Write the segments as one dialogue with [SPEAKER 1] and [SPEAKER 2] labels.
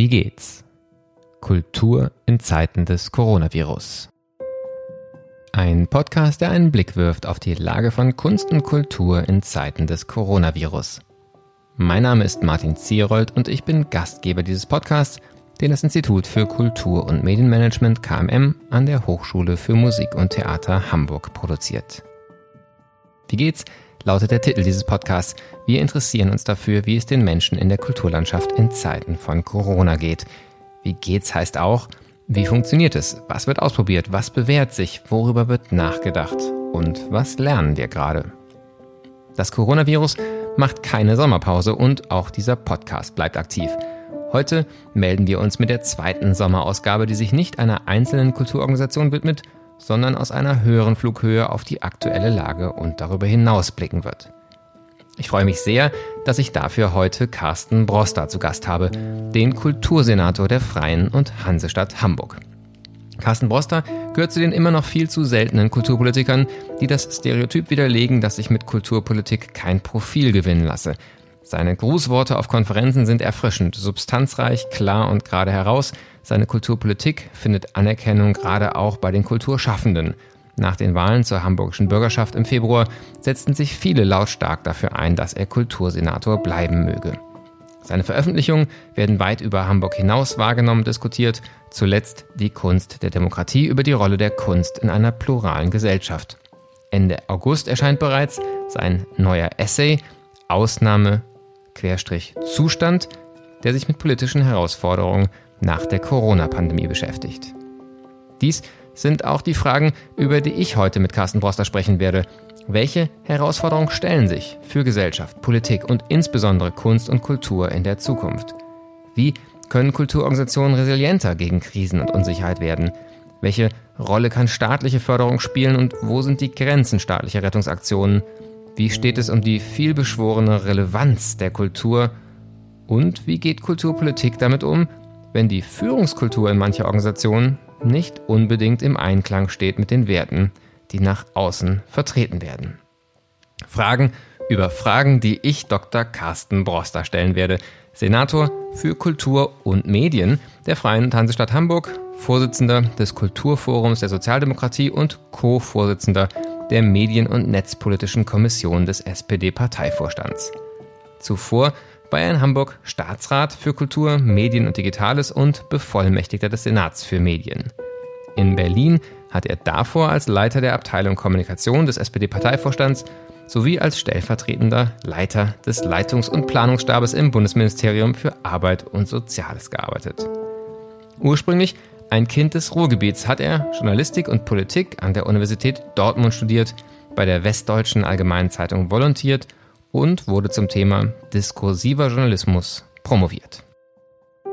[SPEAKER 1] Wie geht's? Kultur in Zeiten des Coronavirus. Ein Podcast, der einen Blick wirft auf die Lage von Kunst und Kultur in Zeiten des Coronavirus. Mein Name ist Martin Zierold und ich bin Gastgeber dieses Podcasts, den das Institut für Kultur- und Medienmanagement KMM an der Hochschule für Musik und Theater Hamburg produziert. Wie geht's? Lautet der Titel dieses Podcasts. Wir interessieren uns dafür, wie es den Menschen in der Kulturlandschaft in Zeiten von Corona geht. Wie geht's heißt auch, wie funktioniert es? Was wird ausprobiert? Was bewährt sich? Worüber wird nachgedacht? Und was lernen wir gerade? Das Coronavirus macht keine Sommerpause und auch dieser Podcast bleibt aktiv. Heute melden wir uns mit der zweiten Sommerausgabe, die sich nicht einer einzelnen Kulturorganisation widmet, sondern aus einer höheren Flughöhe auf die aktuelle Lage und darüber hinaus blicken wird. Ich freue mich sehr, dass ich dafür heute Carsten Broster zu Gast habe, den Kultursenator der Freien und Hansestadt Hamburg. Carsten Broster gehört zu den immer noch viel zu seltenen Kulturpolitikern, die das Stereotyp widerlegen, dass sich mit Kulturpolitik kein Profil gewinnen lasse. Seine Grußworte auf Konferenzen sind erfrischend, substanzreich, klar und gerade heraus. Seine Kulturpolitik findet Anerkennung gerade auch bei den Kulturschaffenden. Nach den Wahlen zur hamburgischen Bürgerschaft im Februar setzten sich viele lautstark dafür ein, dass er Kultursenator bleiben möge. Seine Veröffentlichungen werden weit über Hamburg hinaus wahrgenommen diskutiert, zuletzt die Kunst der Demokratie über die Rolle der Kunst in einer pluralen Gesellschaft. Ende August erscheint bereits sein neuer Essay Ausnahme Zustand, der sich mit politischen Herausforderungen nach der Corona-Pandemie beschäftigt. Dies sind auch die Fragen, über die ich heute mit Carsten Broster sprechen werde. Welche Herausforderungen stellen sich für Gesellschaft, Politik und insbesondere Kunst und Kultur in der Zukunft? Wie können Kulturorganisationen resilienter gegen Krisen und Unsicherheit werden? Welche Rolle kann staatliche Förderung spielen und wo sind die Grenzen staatlicher Rettungsaktionen? Wie steht es um die vielbeschworene Relevanz der Kultur? Und wie geht Kulturpolitik damit um, wenn die Führungskultur in mancher Organisationen nicht unbedingt im Einklang steht mit den Werten, die nach außen vertreten werden? Fragen über Fragen, die ich Dr. Carsten Broster stellen werde, Senator für Kultur und Medien der Freien Hansestadt Hamburg, Vorsitzender des Kulturforums der Sozialdemokratie und Co-Vorsitzender der Medien- und Netzpolitischen Kommission des SPD-Parteivorstands. Zuvor war er in Hamburg Staatsrat für Kultur, Medien und Digitales und Bevollmächtigter des Senats für Medien. In Berlin hat er davor als Leiter der Abteilung Kommunikation des SPD-Parteivorstands sowie als stellvertretender Leiter des Leitungs- und Planungsstabes im Bundesministerium für Arbeit und Soziales gearbeitet. Ursprünglich ein Kind des Ruhrgebiets hat er Journalistik und Politik an der Universität Dortmund studiert, bei der Westdeutschen Allgemeinen Zeitung volontiert und wurde zum Thema diskursiver Journalismus promoviert.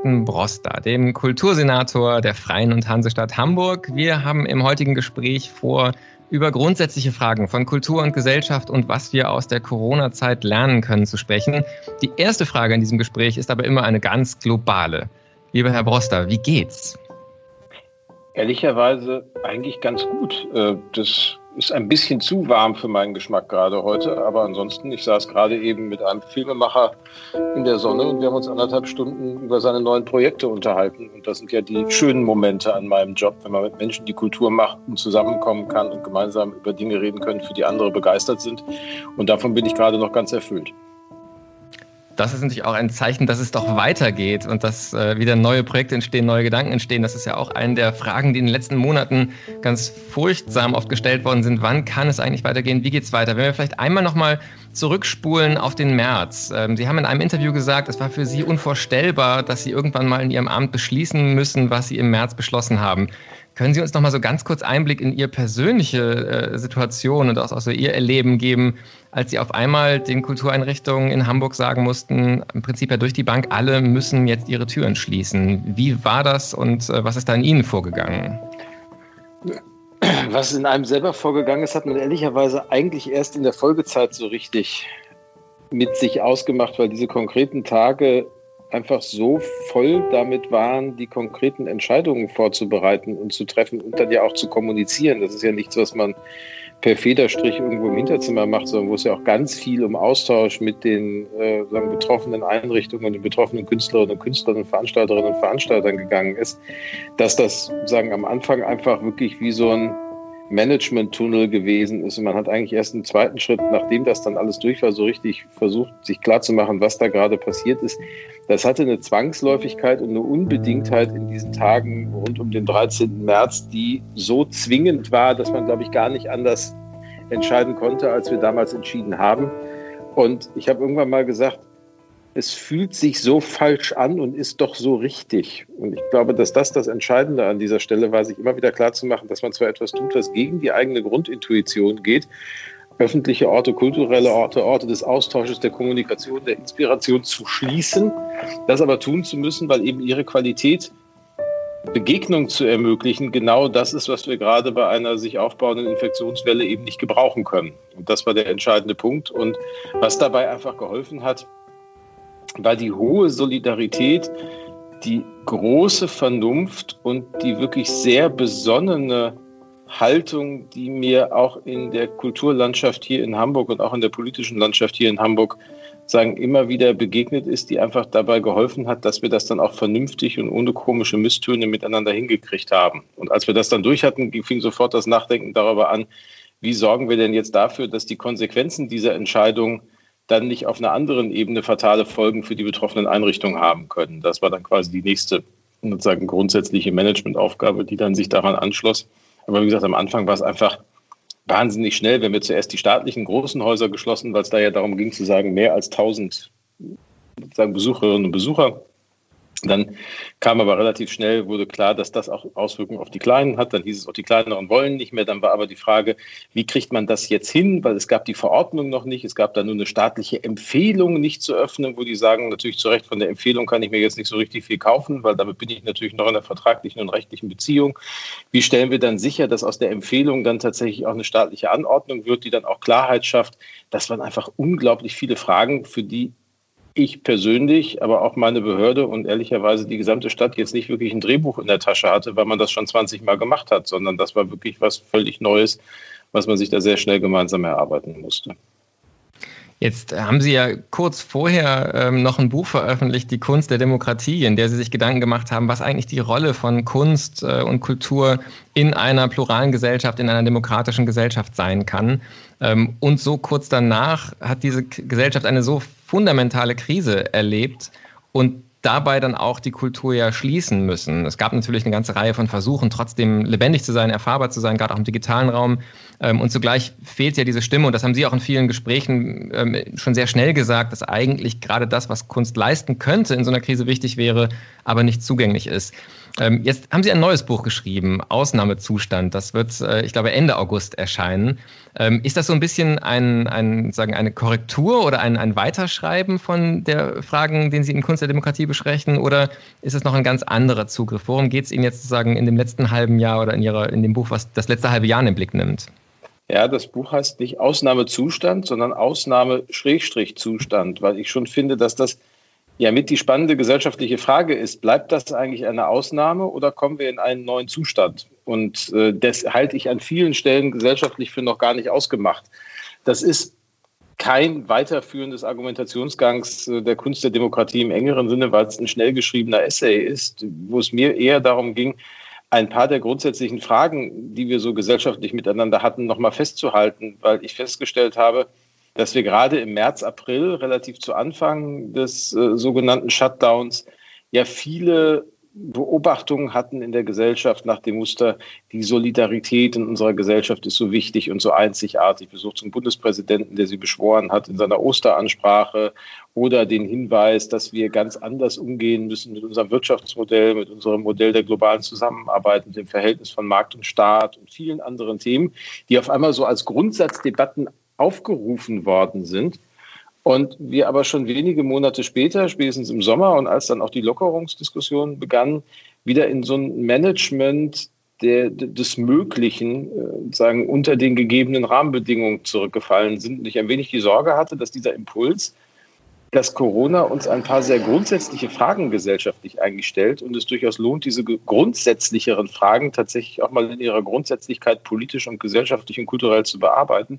[SPEAKER 1] Broster, dem Kultursenator der Freien und Hansestadt Hamburg. Wir haben im heutigen Gespräch vor, über grundsätzliche Fragen von Kultur und Gesellschaft und was wir aus der Corona-Zeit lernen können zu sprechen. Die erste Frage in diesem Gespräch ist aber immer eine ganz globale. Lieber Herr Broster, wie geht's?
[SPEAKER 2] Ehrlicherweise eigentlich ganz gut. Äh, das ist ein bisschen zu warm für meinen Geschmack gerade heute, aber ansonsten, ich saß gerade eben mit einem Filmemacher in der Sonne und wir haben uns anderthalb Stunden über seine neuen Projekte unterhalten. Und das sind ja die schönen Momente an meinem Job, wenn man mit Menschen, die Kultur macht und zusammenkommen kann und gemeinsam über Dinge reden können, für die andere begeistert sind. Und davon bin ich gerade noch ganz erfüllt
[SPEAKER 1] das ist natürlich auch ein Zeichen, dass es doch weitergeht und dass äh, wieder neue Projekte entstehen, neue Gedanken entstehen. Das ist ja auch eine der Fragen, die in den letzten Monaten ganz furchtsam oft gestellt worden sind. Wann kann es eigentlich weitergehen? Wie geht es weiter? Wenn wir vielleicht einmal nochmal zurückspulen auf den März. Ähm, Sie haben in einem Interview gesagt, es war für Sie unvorstellbar, dass Sie irgendwann mal in Ihrem Amt beschließen müssen, was Sie im März beschlossen haben. Können Sie uns noch mal so ganz kurz Einblick in Ihre persönliche äh, Situation und auch, auch so Ihr Erleben geben, als Sie auf einmal den Kultureinrichtungen in Hamburg sagen mussten, im Prinzip ja durch die Bank, alle müssen jetzt ihre Türen schließen. Wie war das und äh, was ist da in Ihnen vorgegangen?
[SPEAKER 2] Was in einem selber vorgegangen ist, hat man ehrlicherweise eigentlich erst in der Folgezeit so richtig mit sich ausgemacht, weil diese konkreten Tage einfach so voll damit waren, die konkreten Entscheidungen vorzubereiten und zu treffen und dann ja auch zu kommunizieren. Das ist ja nichts, was man per Federstrich irgendwo im Hinterzimmer macht, sondern wo es ja auch ganz viel um Austausch mit den äh, sagen, betroffenen Einrichtungen und den betroffenen Künstlerinnen und Künstlern und Veranstalterinnen und Veranstaltern gegangen ist, dass das sagen am Anfang einfach wirklich wie so ein Management-Tunnel gewesen ist. Und man hat eigentlich erst im zweiten Schritt, nachdem das dann alles durch war, so richtig versucht, sich klarzumachen, was da gerade passiert ist. Das hatte eine Zwangsläufigkeit und eine Unbedingtheit in diesen Tagen rund um den 13. März, die so zwingend war, dass man, glaube ich, gar nicht anders entscheiden konnte, als wir damals entschieden haben. Und ich habe irgendwann mal gesagt, es fühlt sich so falsch an und ist doch so richtig. Und ich glaube, dass das das Entscheidende an dieser Stelle war, sich immer wieder klarzumachen, dass man zwar etwas tut, was gegen die eigene Grundintuition geht, öffentliche Orte, kulturelle Orte, Orte des Austausches, der Kommunikation, der Inspiration zu schließen, das aber tun zu müssen, weil eben ihre Qualität Begegnung zu ermöglichen, genau das ist, was wir gerade bei einer sich aufbauenden Infektionswelle eben nicht gebrauchen können. Und das war der entscheidende Punkt. Und was dabei einfach geholfen hat, war die hohe Solidarität, die große Vernunft und die wirklich sehr besonnene Haltung, die mir auch in der Kulturlandschaft hier in Hamburg und auch in der politischen Landschaft hier in Hamburg sagen, immer wieder begegnet ist, die einfach dabei geholfen hat, dass wir das dann auch vernünftig und ohne komische Misstöne miteinander hingekriegt haben. Und als wir das dann durch hatten, fing sofort das Nachdenken darüber an, wie sorgen wir denn jetzt dafür, dass die Konsequenzen dieser Entscheidung dann nicht auf einer anderen Ebene fatale Folgen für die betroffenen Einrichtungen haben können. Das war dann quasi die nächste sozusagen grundsätzliche Managementaufgabe, die dann sich daran anschloss. Aber wie gesagt, am Anfang war es einfach wahnsinnig schnell, wenn wir zuerst die staatlichen großen Häuser geschlossen, weil es da ja darum ging zu sagen, mehr als 1000 sozusagen Besucherinnen und Besucher dann kam aber relativ schnell, wurde klar, dass das auch Auswirkungen auf die Kleinen hat. Dann hieß es auch, die Kleineren wollen nicht mehr. Dann war aber die Frage, wie kriegt man das jetzt hin? Weil es gab die Verordnung noch nicht. Es gab da nur eine staatliche Empfehlung, nicht zu öffnen, wo die sagen, natürlich zu Recht, von der Empfehlung kann ich mir jetzt nicht so richtig viel kaufen, weil damit bin ich natürlich noch in der vertraglichen und rechtlichen Beziehung. Wie stellen wir dann sicher, dass aus der Empfehlung dann tatsächlich auch eine staatliche Anordnung wird, die dann auch Klarheit schafft? Das waren einfach unglaublich viele Fragen, für die ich persönlich, aber auch meine Behörde und ehrlicherweise die gesamte Stadt jetzt nicht wirklich ein Drehbuch in der Tasche hatte, weil man das schon 20 Mal gemacht hat, sondern das war wirklich was völlig Neues, was man sich da sehr schnell gemeinsam erarbeiten musste.
[SPEAKER 1] Jetzt haben Sie ja kurz vorher ähm, noch ein Buch veröffentlicht, Die Kunst der Demokratie, in der Sie sich Gedanken gemacht haben, was eigentlich die Rolle von Kunst äh, und Kultur in einer pluralen Gesellschaft, in einer demokratischen Gesellschaft sein kann. Ähm, und so kurz danach hat diese Gesellschaft eine so fundamentale Krise erlebt und dabei dann auch die Kultur ja schließen müssen. Es gab natürlich eine ganze Reihe von Versuchen, trotzdem lebendig zu sein, erfahrbar zu sein, gerade auch im digitalen Raum. Ähm, und zugleich fehlt ja diese Stimme, und das haben Sie auch in vielen Gesprächen ähm, schon sehr schnell gesagt, dass eigentlich gerade das, was Kunst leisten könnte, in so einer Krise wichtig wäre, aber nicht zugänglich ist. Ähm, jetzt haben Sie ein neues Buch geschrieben, Ausnahmezustand. Das wird, äh, ich glaube, Ende August erscheinen. Ist das so ein bisschen ein, ein, sagen, eine Korrektur oder ein, ein Weiterschreiben von der Fragen, den Sie in Kunst der Demokratie besprechen? Oder ist es noch ein ganz anderer Zugriff? Worum geht es Ihnen jetzt sozusagen in dem letzten halben Jahr oder in, Ihrer, in dem Buch, was das letzte halbe Jahr in den Blick nimmt?
[SPEAKER 2] Ja, das Buch heißt nicht Ausnahmezustand, sondern Ausnahme-Zustand, weil ich schon finde, dass das ja mit die spannende gesellschaftliche Frage ist, bleibt das eigentlich eine Ausnahme oder kommen wir in einen neuen Zustand? Und äh, das halte ich an vielen Stellen gesellschaftlich für noch gar nicht ausgemacht. Das ist kein weiterführendes Argumentationsgangs äh, der Kunst der Demokratie im engeren Sinne, weil es ein schnell geschriebener Essay ist, wo es mir eher darum ging, ein paar der grundsätzlichen Fragen, die wir so gesellschaftlich miteinander hatten, nochmal festzuhalten, weil ich festgestellt habe, dass wir gerade im März, April, relativ zu Anfang des äh, sogenannten Shutdowns, ja viele Beobachtungen hatten in der Gesellschaft nach dem Muster, die Solidarität in unserer Gesellschaft ist so wichtig und so einzigartig. Besuch zum Bundespräsidenten, der sie beschworen hat in seiner Osteransprache oder den Hinweis, dass wir ganz anders umgehen müssen mit unserem Wirtschaftsmodell, mit unserem Modell der globalen Zusammenarbeit, mit dem Verhältnis von Markt und Staat und vielen anderen Themen, die auf einmal so als Grundsatzdebatten aufgerufen worden sind und wir aber schon wenige Monate später, spätestens im Sommer und als dann auch die Lockerungsdiskussion begann, wieder in so ein Management der, des Möglichen, äh, sagen, unter den gegebenen Rahmenbedingungen zurückgefallen sind. Und ich ein wenig die Sorge hatte, dass dieser Impuls, dass Corona uns ein paar sehr grundsätzliche Fragen gesellschaftlich eigentlich stellt und es durchaus lohnt, diese grundsätzlicheren Fragen tatsächlich auch mal in ihrer Grundsätzlichkeit politisch und gesellschaftlich und kulturell zu bearbeiten,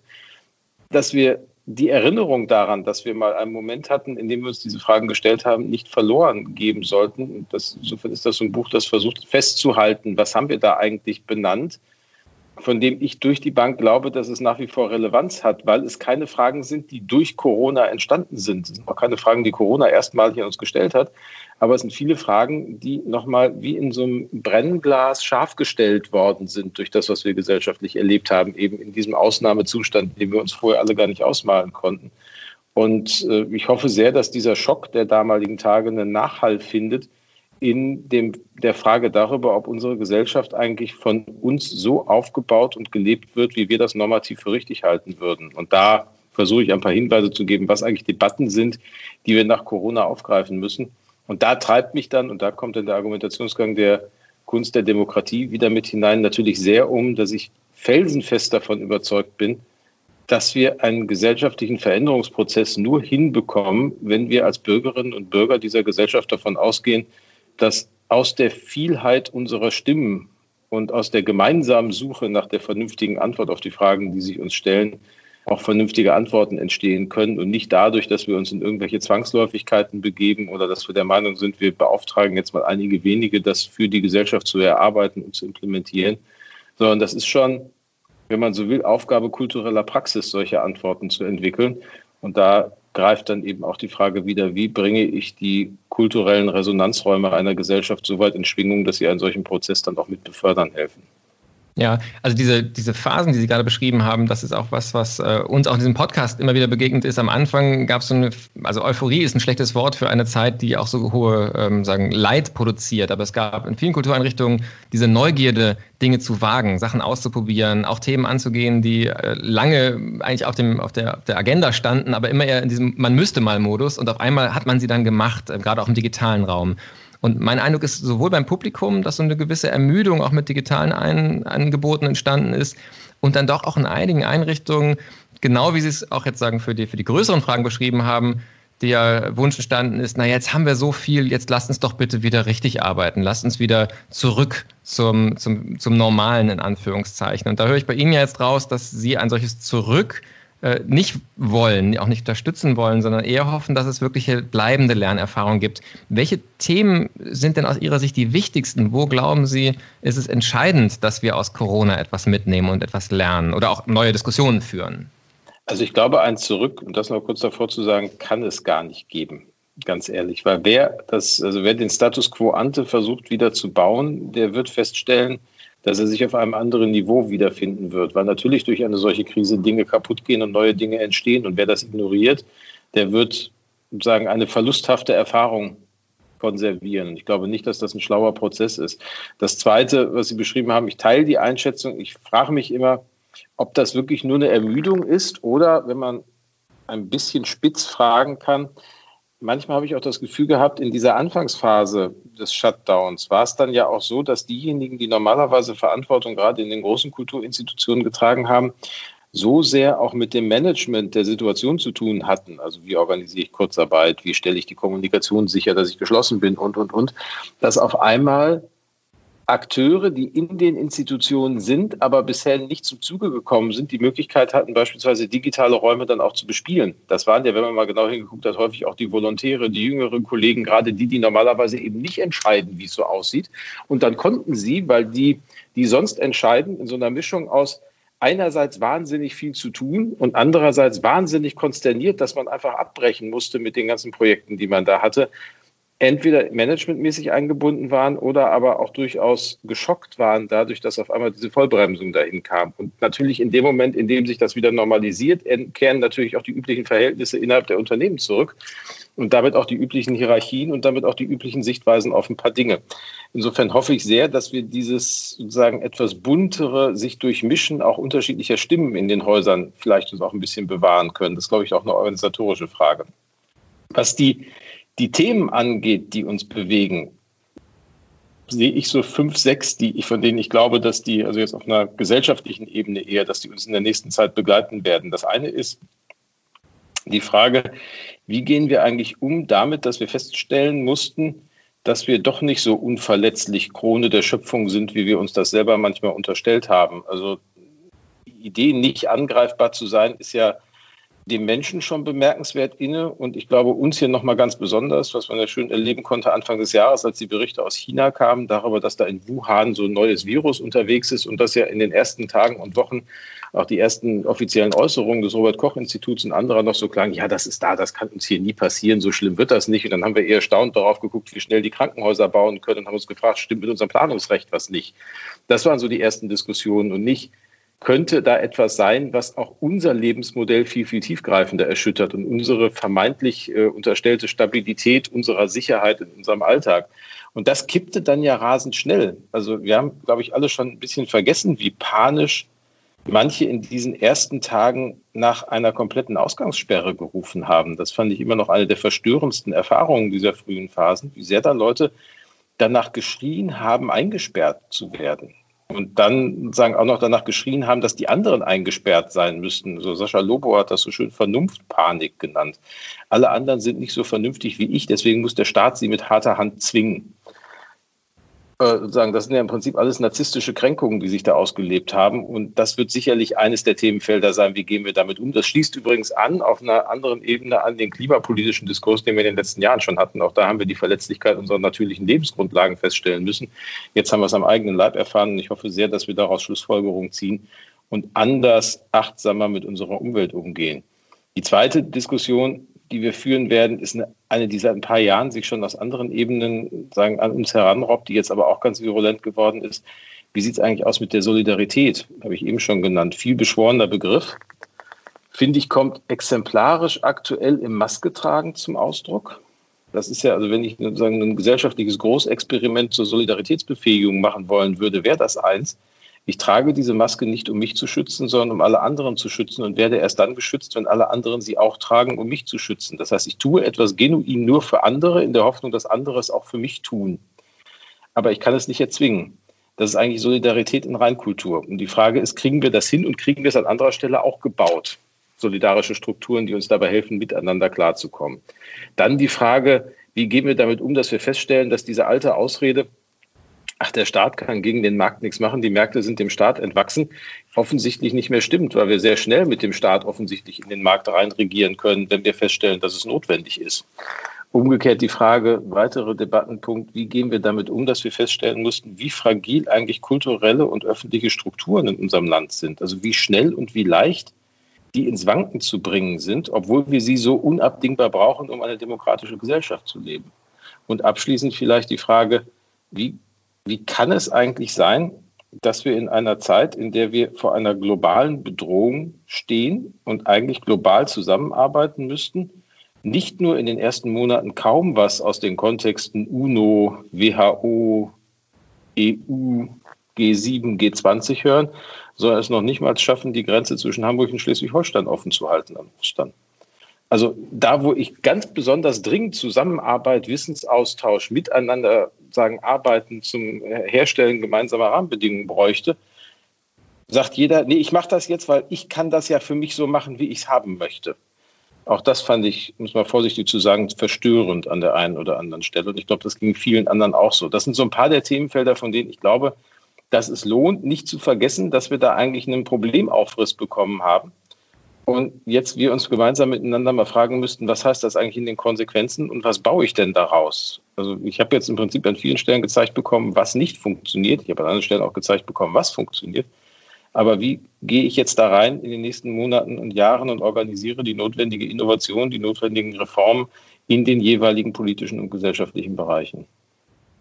[SPEAKER 2] dass wir die Erinnerung daran, dass wir mal einen Moment hatten, in dem wir uns diese Fragen gestellt haben, nicht verloren geben sollten. Das, insofern ist das so ein Buch, das versucht festzuhalten, was haben wir da eigentlich benannt von dem ich durch die Bank glaube, dass es nach wie vor Relevanz hat, weil es keine Fragen sind, die durch Corona entstanden sind. Es sind auch keine Fragen, die Corona erstmalig an uns gestellt hat. Aber es sind viele Fragen, die nochmal wie in so einem Brennglas scharf gestellt worden sind durch das, was wir gesellschaftlich erlebt haben, eben in diesem Ausnahmezustand, den wir uns vorher alle gar nicht ausmalen konnten. Und äh, ich hoffe sehr, dass dieser Schock der damaligen Tage einen Nachhall findet, in dem, der Frage darüber, ob unsere Gesellschaft eigentlich von uns so aufgebaut und gelebt wird, wie wir das normativ für richtig halten würden. Und da versuche ich ein paar Hinweise zu geben, was eigentlich Debatten sind, die wir nach Corona aufgreifen müssen. Und da treibt mich dann, und da kommt dann der Argumentationsgang der Kunst der Demokratie wieder mit hinein, natürlich sehr um, dass ich felsenfest davon überzeugt bin, dass wir einen gesellschaftlichen Veränderungsprozess nur hinbekommen, wenn wir als Bürgerinnen und Bürger dieser Gesellschaft davon ausgehen, dass aus der Vielheit unserer Stimmen und aus der gemeinsamen Suche nach der vernünftigen Antwort auf die Fragen, die sich uns stellen, auch vernünftige Antworten entstehen können und nicht dadurch, dass wir uns in irgendwelche Zwangsläufigkeiten begeben oder dass wir der Meinung sind, wir beauftragen jetzt mal einige wenige, das für die Gesellschaft zu erarbeiten und zu implementieren, sondern das ist schon, wenn man so will, Aufgabe kultureller Praxis, solche Antworten zu entwickeln. Und da greift dann eben auch die Frage wieder, wie bringe ich die kulturellen Resonanzräume einer Gesellschaft so weit in Schwingung, dass sie einen solchen Prozess dann auch mit befördern helfen.
[SPEAKER 1] Ja, also diese, diese Phasen, die Sie gerade beschrieben haben, das ist auch was, was äh, uns auch in diesem Podcast immer wieder begegnet ist. Am Anfang gab es so eine, also Euphorie ist ein schlechtes Wort für eine Zeit, die auch so hohe ähm, sagen, Leid produziert. Aber es gab in vielen Kultureinrichtungen diese Neugierde, Dinge zu wagen, Sachen auszuprobieren, auch Themen anzugehen, die äh, lange eigentlich auf, dem, auf, der, auf der Agenda standen, aber immer eher in diesem Man müsste mal Modus. Und auf einmal hat man sie dann gemacht, äh, gerade auch im digitalen Raum. Und mein Eindruck ist sowohl beim Publikum, dass so eine gewisse Ermüdung auch mit digitalen Ein Angeboten entstanden ist und dann doch auch in einigen Einrichtungen, genau wie Sie es auch jetzt sagen, für die, für die größeren Fragen beschrieben haben, der Wunsch entstanden ist, na jetzt haben wir so viel, jetzt lasst uns doch bitte wieder richtig arbeiten, lasst uns wieder zurück zum, zum, zum Normalen in Anführungszeichen. Und da höre ich bei Ihnen ja jetzt raus, dass Sie ein solches Zurück äh, nicht wollen, auch nicht unterstützen wollen, sondern eher hoffen, dass es wirkliche bleibende Lernerfahrungen gibt. Welche Themen sind denn aus Ihrer Sicht die wichtigsten? Wo glauben Sie, ist es entscheidend, dass wir aus Corona etwas mitnehmen und etwas lernen oder auch neue Diskussionen führen?
[SPEAKER 2] Also ich glaube, ein Zurück, um das noch kurz davor zu sagen, kann es gar nicht geben ganz ehrlich. Weil wer das, also wer den Status quo ante versucht wieder zu bauen, der wird feststellen, dass er sich auf einem anderen Niveau wiederfinden wird, weil natürlich durch eine solche Krise Dinge kaputt gehen und neue Dinge entstehen. Und wer das ignoriert, der wird sagen eine verlusthafte Erfahrung konservieren. Ich glaube nicht, dass das ein schlauer Prozess ist. Das Zweite, was Sie beschrieben haben, ich teile die Einschätzung. Ich frage mich immer, ob das wirklich nur eine Ermüdung ist oder, wenn man ein bisschen spitz fragen kann, manchmal habe ich auch das Gefühl gehabt, in dieser Anfangsphase des Shutdowns war es dann ja auch so, dass diejenigen, die normalerweise Verantwortung gerade in den großen Kulturinstitutionen getragen haben, so sehr auch mit dem Management der Situation zu tun hatten. Also wie organisiere ich Kurzarbeit, wie stelle ich die Kommunikation sicher, dass ich geschlossen bin? Und, und, und, dass auf einmal Akteure, die in den Institutionen sind, aber bisher nicht zum Zuge gekommen sind, die Möglichkeit hatten, beispielsweise digitale Räume dann auch zu bespielen. Das waren ja, wenn man mal genau hingeguckt hat, häufig auch die Volontäre, die jüngeren Kollegen, gerade die, die normalerweise eben nicht entscheiden, wie es so aussieht. Und dann konnten sie, weil die, die sonst entscheiden, in so einer Mischung aus einerseits wahnsinnig viel zu tun und andererseits wahnsinnig konsterniert, dass man einfach abbrechen musste mit den ganzen Projekten, die man da hatte, entweder managementmäßig eingebunden waren oder aber auch durchaus geschockt waren dadurch, dass auf einmal diese Vollbremsung dahin kam. Und natürlich in dem Moment, in dem sich das wieder normalisiert, kehren natürlich auch die üblichen Verhältnisse innerhalb der Unternehmen zurück und damit auch die üblichen Hierarchien und damit auch die üblichen Sichtweisen auf ein paar Dinge. Insofern hoffe ich sehr, dass wir dieses sozusagen etwas buntere, sich durchmischen auch unterschiedlicher Stimmen in den Häusern vielleicht uns auch ein bisschen bewahren können. Das ist, glaube ich, auch eine organisatorische Frage. Was die die Themen angeht, die uns bewegen, sehe ich so fünf, sechs, die ich, von denen ich glaube, dass die, also jetzt auf einer gesellschaftlichen Ebene eher, dass die uns in der nächsten Zeit begleiten werden. Das eine ist die Frage, wie gehen wir eigentlich um damit, dass wir feststellen mussten, dass wir doch nicht so unverletzlich Krone der Schöpfung sind, wie wir uns das selber manchmal unterstellt haben. Also die Idee, nicht angreifbar zu sein, ist ja dem Menschen schon bemerkenswert inne und ich glaube uns hier nochmal ganz besonders, was man ja schön erleben konnte Anfang des Jahres, als die Berichte aus China kamen, darüber, dass da in Wuhan so ein neues Virus unterwegs ist und dass ja in den ersten Tagen und Wochen auch die ersten offiziellen Äußerungen des Robert-Koch-Instituts und anderer noch so klangen, ja, das ist da, das kann uns hier nie passieren, so schlimm wird das nicht. Und dann haben wir eher erstaunt darauf geguckt, wie schnell die Krankenhäuser bauen können und haben uns gefragt, stimmt mit unserem Planungsrecht was nicht? Das waren so die ersten Diskussionen und nicht, könnte da etwas sein, was auch unser Lebensmodell viel, viel tiefgreifender erschüttert und unsere vermeintlich äh, unterstellte Stabilität unserer Sicherheit in unserem Alltag. Und das kippte dann ja rasend schnell. Also wir haben, glaube ich, alle schon ein bisschen vergessen, wie panisch manche in diesen ersten Tagen nach einer kompletten Ausgangssperre gerufen haben. Das fand ich immer noch eine der verstörendsten Erfahrungen dieser frühen Phasen, wie sehr da Leute danach geschrien haben, eingesperrt zu werden und dann sagen auch noch danach geschrien haben, dass die anderen eingesperrt sein müssten. So Sascha Lobo hat das so schön Vernunftpanik genannt. Alle anderen sind nicht so vernünftig wie ich, deswegen muss der Staat sie mit harter Hand zwingen sagen, das sind ja im Prinzip alles narzisstische Kränkungen, die sich da ausgelebt haben. Und das wird sicherlich eines der Themenfelder sein, wie gehen wir damit um. Das schließt übrigens an, auf einer anderen Ebene an den klimapolitischen Diskurs, den wir in den letzten Jahren schon hatten. Auch da haben wir die Verletzlichkeit unserer natürlichen Lebensgrundlagen feststellen müssen. Jetzt haben wir es am eigenen Leib erfahren und ich hoffe sehr, dass wir daraus Schlussfolgerungen ziehen und anders achtsamer mit unserer Umwelt umgehen. Die zweite Diskussion die wir führen werden, ist eine, eine, die seit ein paar Jahren sich schon aus anderen Ebenen sagen, an uns heranrobbt, die jetzt aber auch ganz virulent geworden ist. Wie sieht es eigentlich aus mit der Solidarität? Habe ich eben schon genannt. Viel beschworener Begriff. Finde ich, kommt exemplarisch aktuell im Masketragen zum Ausdruck. Das ist ja, also wenn ich sozusagen ein gesellschaftliches Großexperiment zur Solidaritätsbefähigung machen wollen würde, wäre das eins ich trage diese Maske nicht, um mich zu schützen, sondern um alle anderen zu schützen und werde erst dann geschützt, wenn alle anderen sie auch tragen, um mich zu schützen. Das heißt, ich tue etwas genuin nur für andere, in der Hoffnung, dass andere es auch für mich tun. Aber ich kann es nicht erzwingen. Das ist eigentlich Solidarität in Reinkultur. Und die Frage ist, kriegen wir das hin und kriegen wir es an anderer Stelle auch gebaut? Solidarische Strukturen, die uns dabei helfen, miteinander klarzukommen. Dann die Frage, wie gehen wir damit um, dass wir feststellen, dass diese alte Ausrede, ach, der Staat kann gegen den Markt nichts machen, die Märkte sind dem Staat entwachsen, offensichtlich nicht mehr stimmt, weil wir sehr schnell mit dem Staat offensichtlich in den Markt reinregieren können, wenn wir feststellen, dass es notwendig ist. Umgekehrt die Frage, weitere Debattenpunkt, wie gehen wir damit um, dass wir feststellen mussten, wie fragil eigentlich kulturelle und öffentliche Strukturen in unserem Land sind. Also wie schnell und wie leicht die ins Wanken zu bringen sind, obwohl wir sie so unabdingbar brauchen, um eine demokratische Gesellschaft zu leben. Und abschließend vielleicht die Frage, wie wie kann es eigentlich sein, dass wir in einer Zeit, in der wir vor einer globalen Bedrohung stehen und eigentlich global zusammenarbeiten müssten, nicht nur in den ersten Monaten kaum was aus den Kontexten UNO, WHO, EU, G7, G20 hören, sondern es noch nicht mal schaffen, die Grenze zwischen Hamburg und Schleswig-Holstein offen zu halten am Ostern. Also da, wo ich ganz besonders dringend Zusammenarbeit, Wissensaustausch, miteinander sagen, arbeiten zum Herstellen gemeinsamer Rahmenbedingungen bräuchte, sagt jeder, nee, ich mache das jetzt, weil ich kann das ja für mich so machen, wie ich es haben möchte. Auch das fand ich, muss man vorsichtig zu sagen, verstörend an der einen oder anderen Stelle. Und ich glaube, das ging vielen anderen auch so. Das sind so ein paar der Themenfelder, von denen ich glaube, dass es lohnt, nicht zu vergessen, dass wir da eigentlich einen Problemaufriss bekommen haben und jetzt wir uns gemeinsam miteinander mal fragen müssten, was heißt das eigentlich in den Konsequenzen und was baue ich denn daraus? Also ich habe jetzt im Prinzip an vielen Stellen gezeigt bekommen, was nicht funktioniert. Ich habe an anderen Stellen auch gezeigt bekommen, was funktioniert. Aber wie gehe ich jetzt da rein in den nächsten Monaten und Jahren und organisiere die notwendige Innovation, die notwendigen Reformen in den jeweiligen politischen und gesellschaftlichen Bereichen?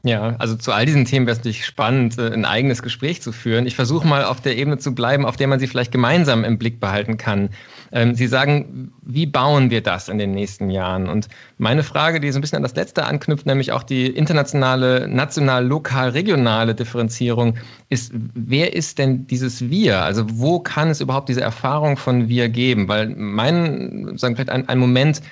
[SPEAKER 1] Ja, also zu all diesen Themen wäre es natürlich spannend, äh, ein eigenes Gespräch zu führen. Ich versuche mal auf der Ebene zu bleiben, auf der man sie vielleicht gemeinsam im Blick behalten kann. Ähm, sie sagen, wie bauen wir das in den nächsten Jahren? Und meine Frage, die so ein bisschen an das letzte anknüpft, nämlich auch die internationale, national, lokal, regionale Differenzierung, ist, wer ist denn dieses Wir? Also wo kann es überhaupt diese Erfahrung von Wir geben? Weil mein, sagen vielleicht ein, ein Moment,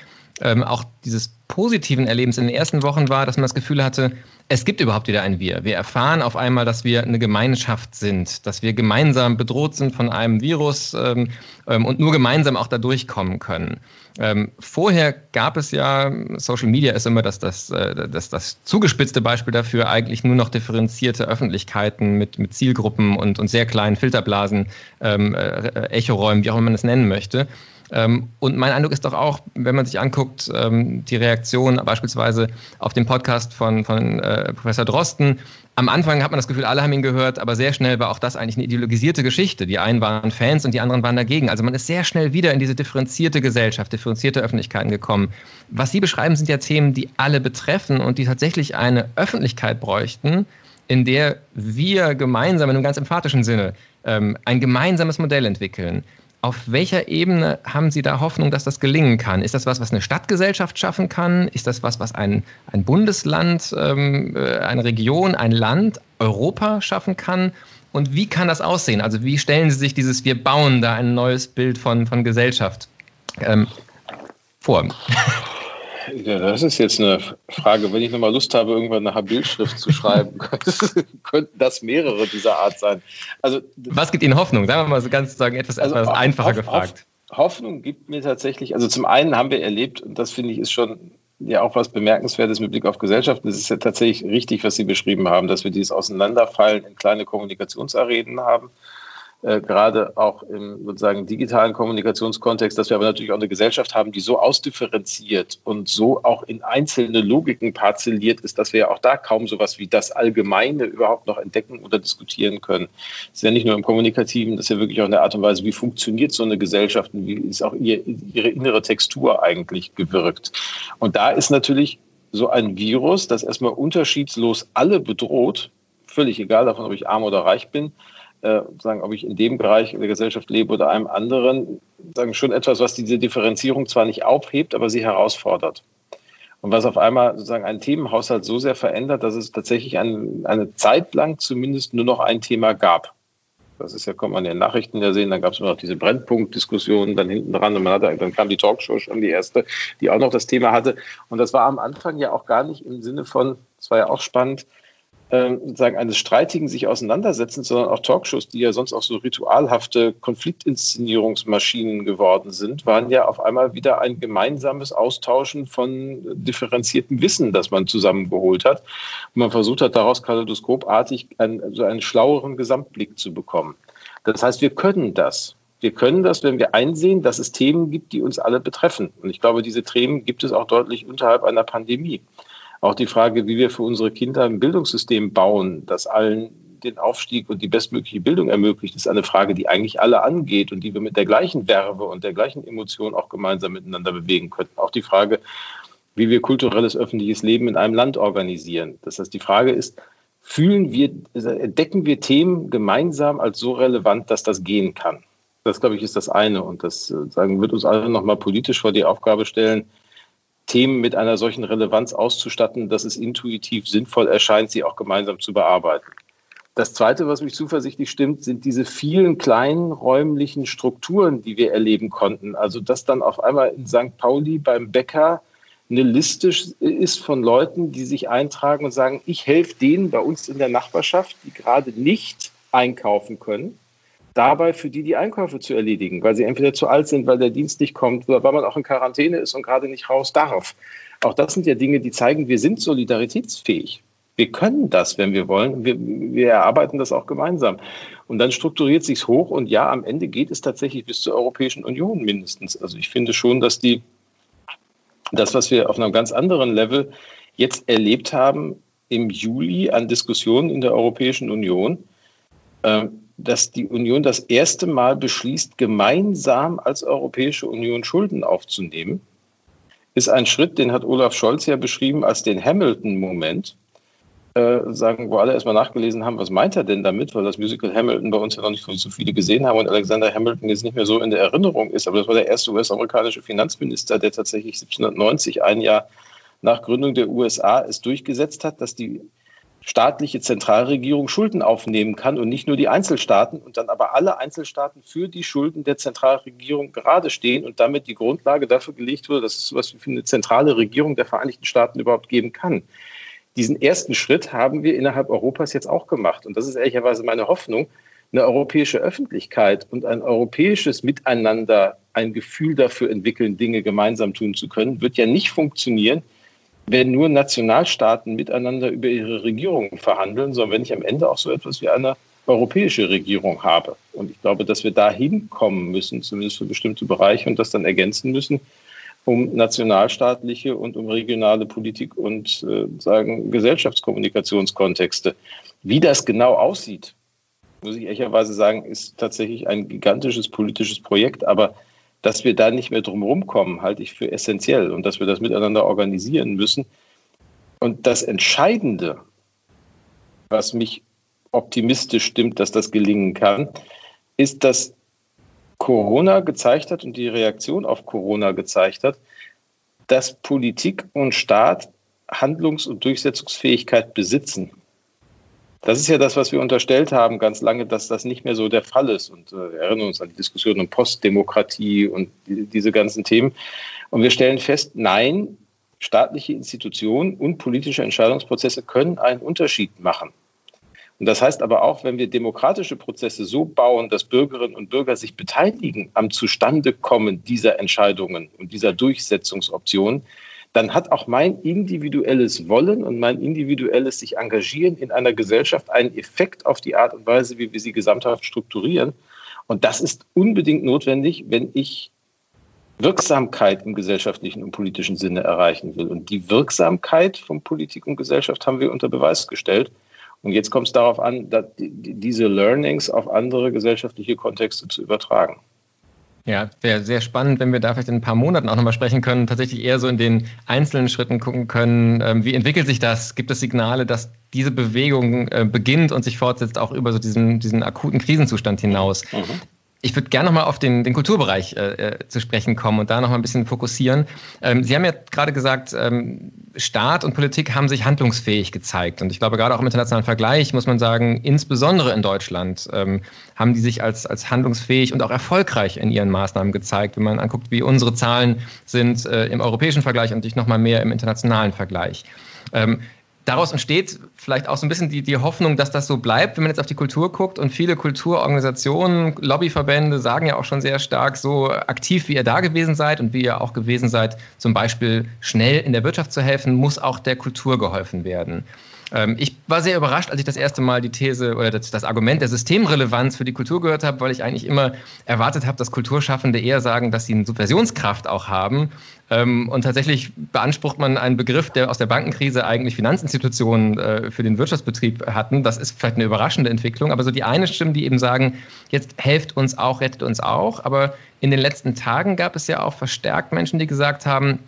[SPEAKER 1] ähm, auch dieses positiven Erlebens in den ersten Wochen war, dass man das Gefühl hatte, es gibt überhaupt wieder ein Wir. Wir erfahren auf einmal, dass wir eine Gemeinschaft sind, dass wir gemeinsam bedroht sind von einem Virus ähm, ähm, und nur gemeinsam auch da durchkommen können. Ähm, vorher gab es ja, Social Media ist immer das, das, äh, das, das zugespitzte Beispiel dafür, eigentlich nur noch differenzierte Öffentlichkeiten mit, mit Zielgruppen und, und sehr kleinen Filterblasen, ähm, äh, Echoräumen, wie auch immer man es nennen möchte. Ähm, und mein Eindruck ist doch auch, wenn man sich anguckt, ähm, die Reaktion beispielsweise auf den Podcast von, von äh, Professor Drosten. Am Anfang hat man das Gefühl, alle haben ihn gehört, aber sehr schnell war auch das eigentlich eine ideologisierte Geschichte. Die einen waren Fans und die anderen waren dagegen. Also man ist sehr schnell wieder in diese differenzierte Gesellschaft, differenzierte Öffentlichkeiten gekommen. Was Sie beschreiben, sind ja Themen, die alle betreffen und die tatsächlich eine Öffentlichkeit bräuchten, in der wir gemeinsam, in einem ganz emphatischen Sinne, ähm, ein gemeinsames Modell entwickeln auf welcher Ebene haben Sie da Hoffnung, dass das gelingen kann? Ist das was, was eine Stadtgesellschaft schaffen kann? Ist das was, was ein, ein Bundesland, ähm, äh, eine Region, ein Land, Europa schaffen kann? Und wie kann das aussehen? Also wie stellen Sie sich dieses, wir bauen da ein neues Bild von, von Gesellschaft ähm, vor?
[SPEAKER 2] Ja, das ist jetzt eine Frage. Wenn ich nochmal Lust habe, irgendwann eine Bildschrift zu schreiben, könnten das mehrere dieser Art sein.
[SPEAKER 1] Also, Was gibt Ihnen Hoffnung? Sagen wir mal so ganz sagen, etwas, also etwas einfacher Hoff, gefragt.
[SPEAKER 2] Hoffnung gibt mir tatsächlich, also zum einen haben wir erlebt, und das finde ich ist schon ja auch was Bemerkenswertes mit Blick auf Gesellschaften. Es ist ja tatsächlich richtig, was Sie beschrieben haben, dass wir dieses Auseinanderfallen in kleine Kommunikationsarenen haben äh, gerade auch im sozusagen digitalen Kommunikationskontext, dass wir aber natürlich auch eine Gesellschaft haben, die so ausdifferenziert und so auch in einzelne Logiken parzelliert ist, dass wir ja auch da kaum sowas wie das Allgemeine überhaupt noch entdecken oder diskutieren können. Das ist ja nicht nur im Kommunikativen, das ist ja wirklich auch in der Art und Weise, wie funktioniert so eine Gesellschaft und wie ist auch ihr, ihre innere Textur eigentlich gewirkt. Und da ist natürlich so ein Virus, das erstmal unterschiedslos alle bedroht, völlig egal davon, ob ich arm oder reich bin, äh, sagen, ob ich in dem Bereich der Gesellschaft lebe oder einem anderen, sagen schon etwas, was diese Differenzierung zwar nicht aufhebt, aber sie herausfordert. Und was auf einmal sozusagen einen Themenhaushalt so sehr verändert, dass es tatsächlich ein, eine Zeit lang zumindest nur noch ein Thema gab. Das ist ja, kommt man in den Nachrichten ja sehen, dann gab es immer noch diese Brennpunktdiskussionen dann hinten dran und man hatte, dann kam die Talkshow schon die erste, die auch noch das Thema hatte. Und das war am Anfang ja auch gar nicht im Sinne von, das war ja auch spannend, äh, sozusagen eines streitigen sich auseinandersetzen, sondern auch Talkshows, die ja sonst auch so ritualhafte Konfliktinszenierungsmaschinen geworden sind, waren ja auf einmal wieder ein gemeinsames Austauschen von differenziertem Wissen, das man zusammengeholt hat. Und man versucht hat, daraus kaleidoskopartig einen, so einen schlaueren Gesamtblick zu bekommen. Das heißt, wir können das. Wir können das, wenn wir einsehen, dass es Themen gibt, die uns alle betreffen. Und ich glaube, diese Themen gibt es auch deutlich unterhalb einer Pandemie. Auch die Frage, wie wir für unsere Kinder ein Bildungssystem bauen, das allen den Aufstieg und die bestmögliche Bildung ermöglicht, ist eine Frage, die eigentlich alle angeht und die wir mit der gleichen Werbe und der gleichen Emotion auch gemeinsam miteinander bewegen könnten. Auch die Frage, wie wir kulturelles öffentliches Leben in einem Land organisieren. Das heißt, die Frage ist, fühlen wir, entdecken wir Themen gemeinsam als so relevant, dass das gehen kann? Das, glaube ich, ist das eine. Und das äh, sagen, wird uns alle nochmal politisch vor die Aufgabe stellen, Themen mit einer solchen Relevanz auszustatten, dass es intuitiv sinnvoll erscheint, sie auch gemeinsam zu bearbeiten. Das Zweite, was mich zuversichtlich stimmt, sind diese vielen kleinen räumlichen Strukturen, die wir erleben konnten. Also dass dann auf einmal in St. Pauli beim Bäcker eine Liste ist von Leuten, die sich eintragen und sagen, ich helfe denen bei uns in der Nachbarschaft, die gerade nicht einkaufen können dabei für die die Einkäufe zu erledigen, weil sie entweder zu alt sind, weil der Dienst nicht kommt oder weil man auch in Quarantäne ist und gerade nicht raus darf. Auch das sind ja Dinge, die zeigen, wir sind solidaritätsfähig. Wir können das, wenn wir wollen. Wir, wir erarbeiten das auch gemeinsam. Und dann strukturiert sich's hoch und ja, am Ende geht es tatsächlich bis zur Europäischen Union mindestens. Also ich finde schon, dass die, das, was wir auf einem ganz anderen Level jetzt erlebt haben im Juli an Diskussionen in der Europäischen Union, ähm, dass die Union das erste Mal beschließt, gemeinsam als Europäische Union Schulden aufzunehmen, ist ein Schritt, den hat Olaf Scholz ja beschrieben als den Hamilton-Moment. Äh, sagen, wo alle erstmal nachgelesen haben, was meint er denn damit, weil das Musical Hamilton bei uns ja noch nicht so viele gesehen haben und Alexander Hamilton jetzt nicht mehr so in der Erinnerung ist. Aber das war der erste US-amerikanische Finanzminister, der tatsächlich 1790, ein Jahr nach Gründung der USA, es durchgesetzt hat, dass die staatliche Zentralregierung Schulden aufnehmen kann und nicht nur die Einzelstaaten und dann aber alle Einzelstaaten für die Schulden der Zentralregierung gerade stehen und damit die Grundlage dafür gelegt wurde, dass es so etwas wie eine zentrale Regierung der Vereinigten Staaten überhaupt geben kann. Diesen ersten Schritt haben wir innerhalb Europas jetzt auch gemacht. Und das ist ehrlicherweise meine Hoffnung, eine europäische Öffentlichkeit und ein europäisches Miteinander, ein Gefühl dafür entwickeln, Dinge gemeinsam tun zu können, wird ja nicht funktionieren, wenn nur Nationalstaaten miteinander über ihre Regierungen verhandeln, sondern wenn ich am Ende auch so etwas wie eine europäische Regierung habe. Und ich glaube, dass wir da hinkommen müssen, zumindest für bestimmte Bereiche, und das dann ergänzen müssen, um nationalstaatliche und um regionale Politik und äh, sagen Gesellschaftskommunikationskontexte. Wie das genau aussieht, muss ich ehrlicherweise sagen, ist tatsächlich ein gigantisches politisches Projekt, aber dass wir da nicht mehr drum kommen, halte ich für essentiell und dass wir das miteinander organisieren müssen. Und das Entscheidende, was mich optimistisch stimmt, dass das gelingen kann, ist, dass Corona gezeigt hat und die Reaktion auf Corona gezeigt hat, dass Politik und Staat Handlungs- und Durchsetzungsfähigkeit besitzen. Das ist ja das, was wir unterstellt haben ganz lange, dass das nicht mehr so der Fall ist. Und äh, wir erinnern uns an die Diskussion um Postdemokratie und die, diese ganzen Themen. Und wir stellen fest, nein, staatliche Institutionen und politische Entscheidungsprozesse können einen Unterschied machen. Und das heißt aber auch, wenn wir demokratische Prozesse so bauen, dass Bürgerinnen und Bürger sich beteiligen am Zustandekommen dieser Entscheidungen und dieser Durchsetzungsoptionen, dann hat auch mein individuelles Wollen und mein individuelles sich engagieren in einer Gesellschaft einen Effekt auf die Art und Weise, wie wir sie gesamthaft strukturieren. Und das ist unbedingt notwendig, wenn ich Wirksamkeit im gesellschaftlichen und politischen Sinne erreichen will. Und die Wirksamkeit von Politik und Gesellschaft haben wir unter Beweis gestellt. Und jetzt kommt es darauf an, diese Learnings auf andere gesellschaftliche Kontexte zu übertragen.
[SPEAKER 1] Ja, wäre sehr spannend, wenn wir da vielleicht in ein paar Monaten auch nochmal sprechen können, tatsächlich eher so in den einzelnen Schritten gucken können, ähm, wie entwickelt sich das? Gibt es Signale, dass diese Bewegung äh, beginnt und sich fortsetzt, auch über so diesen, diesen akuten Krisenzustand hinaus? Mhm ich würde gerne nochmal auf den, den Kulturbereich äh, äh, zu sprechen kommen und da nochmal ein bisschen fokussieren. Ähm, Sie haben ja gerade gesagt, ähm, Staat und Politik haben sich handlungsfähig gezeigt. Und ich glaube, gerade auch im internationalen Vergleich muss man sagen, insbesondere in Deutschland ähm, haben die sich als, als handlungsfähig und auch erfolgreich in ihren Maßnahmen gezeigt, wenn man anguckt, wie unsere Zahlen sind äh, im europäischen Vergleich und nicht nochmal mehr im internationalen Vergleich. Ähm, daraus entsteht vielleicht auch so ein bisschen die, die Hoffnung, dass das so bleibt, wenn man jetzt auf die Kultur guckt. Und viele Kulturorganisationen, Lobbyverbände sagen ja auch schon sehr stark, so aktiv wie ihr da gewesen seid und wie ihr auch gewesen seid, zum Beispiel schnell in der Wirtschaft zu helfen, muss auch der Kultur geholfen werden. Ähm, ich war sehr überrascht, als ich das erste Mal die These oder das, das Argument der Systemrelevanz für die Kultur gehört habe, weil ich eigentlich immer erwartet habe, dass Kulturschaffende eher sagen, dass sie eine Subversionskraft auch haben. Ähm, und tatsächlich beansprucht man einen Begriff, der aus der Bankenkrise eigentlich Finanzinstitutionen äh, für den Wirtschaftsbetrieb hatten. Das ist vielleicht eine überraschende Entwicklung, aber so die eine Stimme, die eben sagen, jetzt helft uns auch, rettet uns auch. Aber in den letzten Tagen gab es ja auch verstärkt Menschen, die gesagt haben,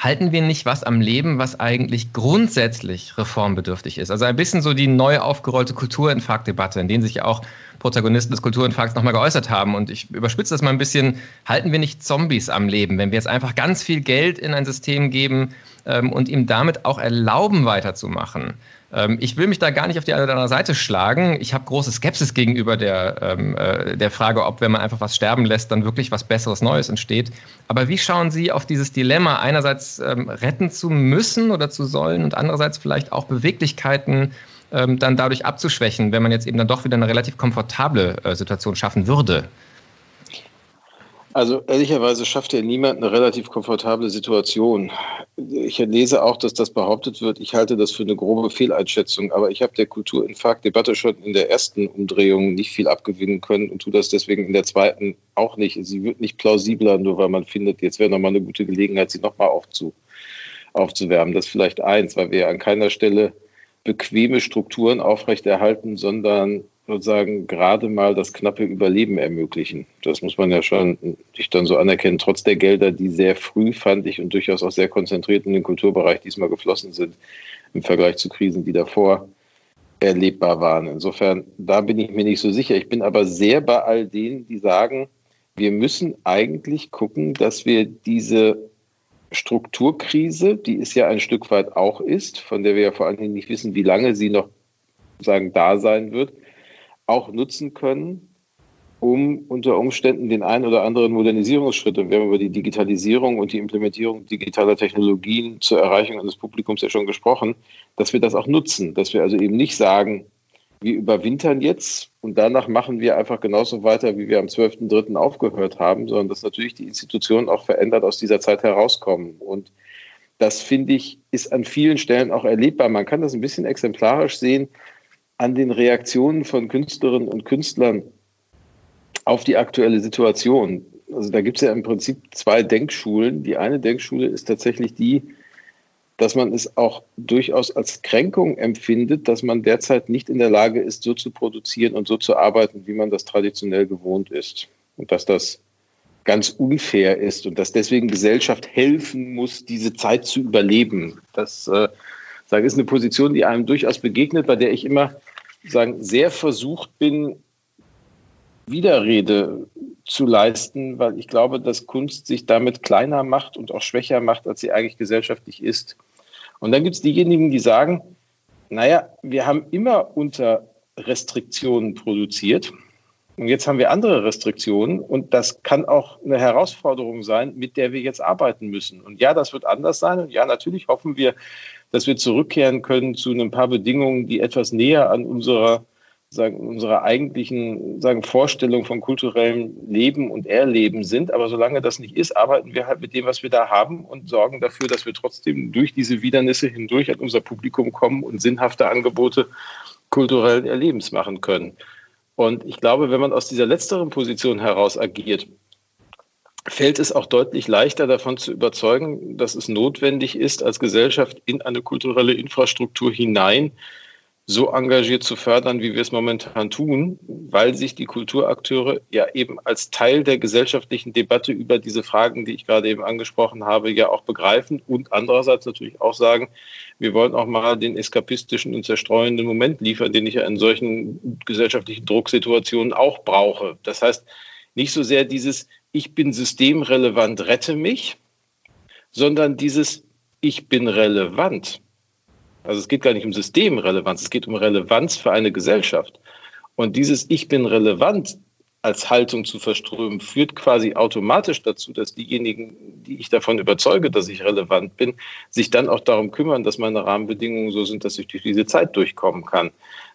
[SPEAKER 1] halten wir nicht was am Leben, was eigentlich grundsätzlich reformbedürftig ist? Also ein bisschen so die neu aufgerollte Kulturinfarktdebatte, in denen sich auch Protagonisten des Kulturinfarkts nochmal geäußert haben. Und ich überspitze das mal ein bisschen, halten wir nicht Zombies am Leben, wenn wir jetzt einfach ganz viel Geld in ein System geben ähm, und ihm damit auch erlauben, weiterzumachen? Ähm, ich will mich da gar nicht auf die eine oder andere Seite schlagen. Ich habe große Skepsis gegenüber der, ähm, äh, der Frage, ob, wenn man einfach was sterben lässt, dann wirklich was Besseres, Neues entsteht. Aber wie schauen Sie auf dieses Dilemma, einerseits ähm, retten zu müssen oder zu sollen und andererseits vielleicht auch Beweglichkeiten ähm, dann dadurch abzuschwächen, wenn man jetzt eben dann doch wieder eine relativ komfortable äh, Situation schaffen würde?
[SPEAKER 2] Also ehrlicherweise schafft ja niemand eine relativ komfortable Situation. Ich lese auch, dass das behauptet wird. Ich halte das für eine grobe Fehleinschätzung, aber ich habe der Kulturinfarkt-Debatte schon in der ersten Umdrehung nicht viel abgewinnen können und tue das deswegen in der zweiten auch nicht. Sie wird nicht plausibler, nur weil man findet, jetzt wäre nochmal eine gute Gelegenheit, sie nochmal aufzu, aufzuwärmen. Das ist vielleicht eins, weil wir an keiner Stelle bequeme Strukturen aufrechterhalten, sondern sozusagen gerade mal das knappe Überleben ermöglichen. Das muss man ja schon nicht dann so anerkennen, trotz der Gelder, die sehr früh, fand ich, und durchaus auch sehr konzentriert in den Kulturbereich diesmal geflossen sind, im Vergleich zu Krisen, die davor erlebbar waren. Insofern, da bin ich mir nicht so sicher. Ich bin aber sehr bei all denen, die sagen, wir müssen eigentlich gucken, dass wir diese Strukturkrise, die es ja ein Stück weit auch ist, von der wir ja vor allen Dingen nicht wissen, wie lange sie noch sagen da sein wird, auch nutzen können, um unter Umständen den einen oder anderen Modernisierungsschritt, und wir haben über die Digitalisierung und die Implementierung digitaler Technologien zur Erreichung eines Publikums ja schon gesprochen, dass wir das auch nutzen, dass wir also eben nicht sagen, wir überwintern jetzt und danach machen wir einfach genauso weiter, wie wir am 12.3. aufgehört haben, sondern dass natürlich die Institutionen auch verändert aus dieser Zeit herauskommen. Und das, finde ich, ist an vielen Stellen auch erlebbar. Man kann das ein bisschen exemplarisch sehen an den Reaktionen von Künstlerinnen und Künstlern auf die aktuelle Situation. Also da gibt es ja im Prinzip zwei Denkschulen. Die eine Denkschule ist tatsächlich die, dass man es auch durchaus als Kränkung empfindet, dass man derzeit nicht in der Lage ist, so zu produzieren und so zu arbeiten, wie man das traditionell gewohnt ist. Und dass das ganz unfair ist und dass deswegen Gesellschaft helfen muss, diese Zeit zu überleben. Das äh, sage, ist eine Position, die einem durchaus begegnet, bei der ich immer sagen, sehr versucht bin, Widerrede zu leisten, weil ich glaube, dass Kunst sich damit kleiner macht und auch schwächer macht, als sie eigentlich gesellschaftlich ist. Und dann gibt es diejenigen, die sagen, naja, wir haben immer unter Restriktionen produziert. Und jetzt haben wir andere Restriktionen und das kann auch eine Herausforderung sein, mit der wir jetzt arbeiten müssen. Und ja, das wird anders sein. Und ja, natürlich hoffen wir, dass wir zurückkehren können zu ein paar Bedingungen, die etwas näher an unserer sagen, unserer eigentlichen sagen, Vorstellung von kulturellem Leben und Erleben sind. Aber solange das nicht ist, arbeiten wir halt mit dem, was wir da haben und sorgen dafür, dass wir trotzdem durch diese Widernisse hindurch an unser Publikum kommen und sinnhafte Angebote kulturellen Erlebens machen können. Und ich glaube, wenn man aus dieser letzteren Position heraus agiert, fällt es auch deutlich leichter davon zu überzeugen, dass es notwendig ist, als Gesellschaft in eine kulturelle Infrastruktur hinein so engagiert zu fördern, wie wir es momentan tun, weil sich die Kulturakteure ja eben als Teil der gesellschaftlichen Debatte über diese Fragen, die ich gerade eben angesprochen habe, ja auch begreifen und andererseits natürlich auch sagen, wir wollen auch mal den eskapistischen und zerstreuenden Moment liefern, den ich ja in solchen gesellschaftlichen Drucksituationen auch brauche. Das heißt, nicht so sehr dieses Ich bin systemrelevant, rette mich, sondern dieses Ich bin relevant also es geht gar nicht um Systemrelevanz, es geht um Relevanz für eine Gesellschaft. Und dieses Ich bin relevant als Haltung zu verströmen, führt quasi automatisch dazu, dass diejenigen, die ich davon überzeuge, dass ich relevant bin, sich dann auch darum kümmern, dass meine Rahmenbedingungen so sind, dass ich durch diese Zeit durchkommen kann.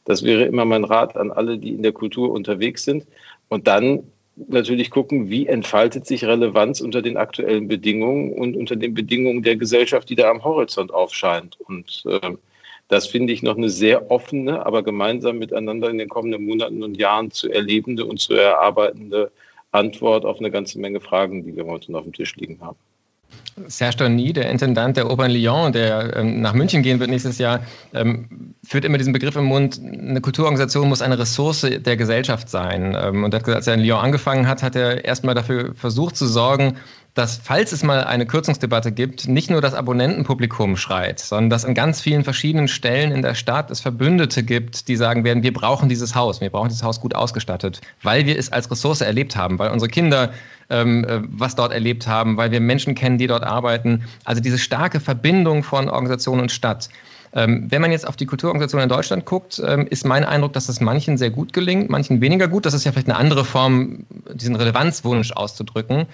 [SPEAKER 2] Das wäre immer mein Rat an alle, die in der Kultur unterwegs sind. Und dann natürlich gucken, wie entfaltet sich Relevanz unter den aktuellen Bedingungen und unter den Bedingungen der Gesellschaft, die da am Horizont aufscheint. Und äh, das finde ich noch eine sehr offene, aber gemeinsam miteinander in den kommenden Monaten und Jahren zu erlebende und zu erarbeitende Antwort auf eine ganze Menge Fragen, die wir heute noch auf dem Tisch liegen haben.
[SPEAKER 1] Serge Dorny, der Intendant der Opern Lyon, der ähm, nach München gehen wird nächstes Jahr, ähm, führt immer diesen Begriff im Mund, eine Kulturorganisation muss eine Ressource der Gesellschaft sein. Ähm, und als er in Lyon angefangen hat, hat er erstmal dafür versucht zu sorgen, dass, falls es mal eine Kürzungsdebatte gibt, nicht nur das Abonnentenpublikum schreit, sondern dass an ganz vielen verschiedenen Stellen in der Stadt es Verbündete gibt, die sagen werden, wir brauchen dieses Haus, wir brauchen dieses Haus gut ausgestattet, weil wir es als Ressource erlebt haben, weil unsere Kinder ähm, äh, was dort erlebt haben, weil wir Menschen kennen, die dort arbeiten. Also diese starke Verbindung von Organisation und Stadt. Ähm, wenn man jetzt auf die Kulturorganisation in Deutschland guckt, ähm, ist mein Eindruck, dass es manchen sehr gut gelingt, manchen weniger gut. Das ist ja vielleicht eine andere Form, diesen Relevanzwunsch auszudrücken.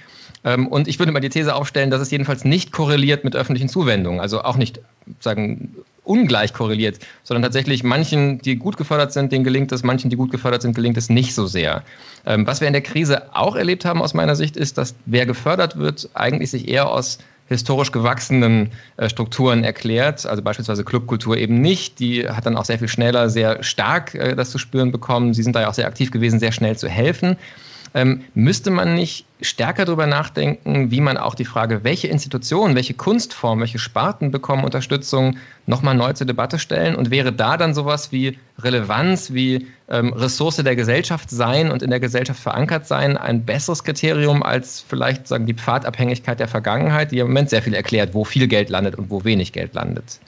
[SPEAKER 1] Ähm, und ich würde mal die These aufstellen, dass es jedenfalls nicht korreliert mit öffentlichen Zuwendungen, also auch nicht sagen ungleich korreliert, sondern tatsächlich manchen, die gut gefördert sind, denen gelingt es, manchen, die gut gefördert sind, gelingt es nicht so sehr. was wir in der Krise auch erlebt haben aus meiner Sicht, ist, dass wer gefördert wird, eigentlich sich eher aus historisch gewachsenen äh, Strukturen erklärt, also beispielsweise Clubkultur eben nicht. Die hat dann auch sehr viel schneller, sehr stark äh, das zu spüren bekommen. Sie sind da ja auch sehr aktiv gewesen, sehr schnell zu helfen. Ähm, müsste man nicht stärker darüber nachdenken, wie man auch die Frage, welche Institutionen, welche Kunstformen, welche Sparten bekommen Unterstützung, nochmal neu zur Debatte stellen? Und wäre da dann sowas wie Relevanz, wie ähm, Ressource der Gesellschaft sein und in der Gesellschaft verankert sein ein besseres Kriterium als vielleicht sagen die Pfadabhängigkeit der Vergangenheit, die im Moment sehr viel erklärt, wo viel Geld landet und wo wenig Geld landet?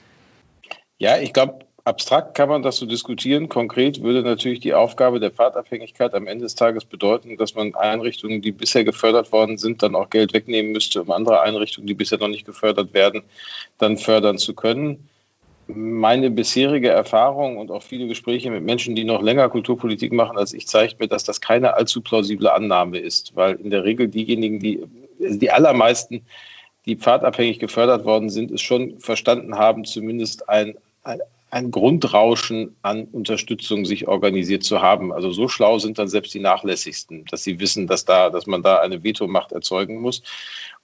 [SPEAKER 2] Ja, ich glaube, abstrakt kann man das so diskutieren. Konkret würde natürlich die Aufgabe der Fahrtabhängigkeit am Ende des Tages bedeuten, dass man Einrichtungen, die bisher gefördert worden sind, dann auch Geld wegnehmen müsste, um andere Einrichtungen, die bisher noch nicht gefördert werden, dann fördern zu können. Meine bisherige Erfahrung und auch viele Gespräche mit Menschen, die noch länger Kulturpolitik machen als ich, zeigt mir, dass das keine allzu plausible Annahme ist, weil in der Regel diejenigen, die, die allermeisten, die pfadabhängig gefördert worden sind, es schon verstanden haben, zumindest ein, ein, Grundrauschen an Unterstützung sich organisiert zu haben. Also so schlau sind dann selbst die Nachlässigsten, dass sie wissen, dass da, dass man da eine Vetomacht erzeugen muss.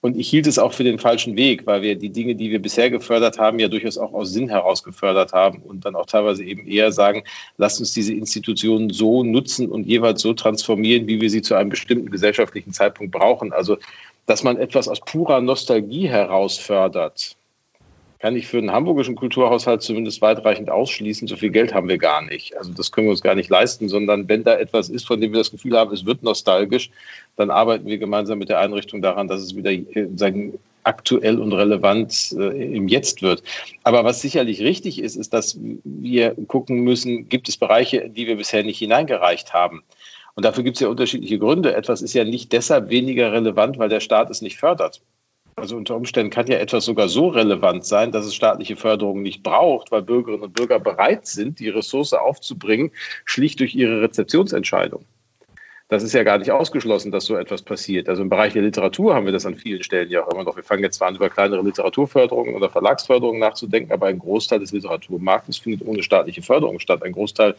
[SPEAKER 2] Und ich hielt es auch für den falschen Weg, weil wir die Dinge, die wir bisher gefördert haben, ja durchaus auch aus Sinn heraus gefördert haben und dann auch teilweise eben eher sagen, lasst uns diese Institutionen so nutzen und jeweils so transformieren, wie wir sie zu einem bestimmten gesellschaftlichen Zeitpunkt brauchen. Also, dass man etwas aus purer Nostalgie heraus fördert, kann ich für einen hamburgischen Kulturhaushalt zumindest weitreichend ausschließen. So viel Geld haben wir gar nicht. Also das können wir uns gar nicht leisten, sondern wenn da etwas ist, von dem wir das Gefühl haben, es wird nostalgisch, dann arbeiten wir gemeinsam mit der Einrichtung daran, dass es wieder äh, sagen, aktuell und relevant äh, im Jetzt wird. Aber was sicherlich richtig ist, ist, dass wir gucken müssen, gibt es Bereiche, die wir bisher nicht hineingereicht haben. Und dafür gibt es ja unterschiedliche Gründe. Etwas ist ja nicht deshalb weniger relevant, weil der Staat es nicht fördert. Also unter Umständen kann ja etwas sogar so relevant sein, dass es staatliche Förderung nicht braucht, weil Bürgerinnen und Bürger bereit sind, die Ressource aufzubringen, schlicht durch ihre Rezeptionsentscheidung. Das ist ja gar nicht ausgeschlossen, dass so etwas passiert. Also im Bereich der Literatur haben wir das an vielen Stellen ja auch immer noch. Wir fangen jetzt zwar an, über kleinere Literaturförderungen oder Verlagsförderungen nachzudenken, aber ein Großteil des Literaturmarktes findet ohne staatliche Förderung statt. Ein Großteil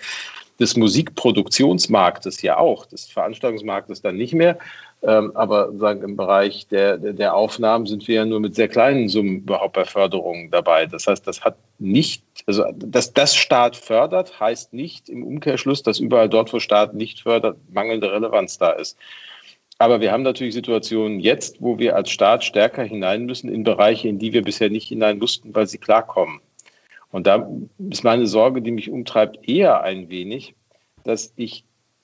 [SPEAKER 2] des Musikproduktionsmarktes ja auch, des Veranstaltungsmarktes dann nicht mehr. Ähm, aber sagen, im Bereich der, der Aufnahmen sind wir ja nur mit sehr kleinen Summen überhaupt bei Förderungen dabei. Das heißt, das hat nicht, also dass das Staat fördert, heißt nicht im Umkehrschluss, dass überall dort, wo Staat nicht fördert, mangelnde Relevanz da ist. Aber wir haben natürlich Situationen jetzt, wo wir als Staat stärker hinein müssen in Bereiche, in die wir bisher nicht hinein mussten, weil sie klarkommen. Und da ist meine Sorge, die mich umtreibt, eher ein wenig, dass ich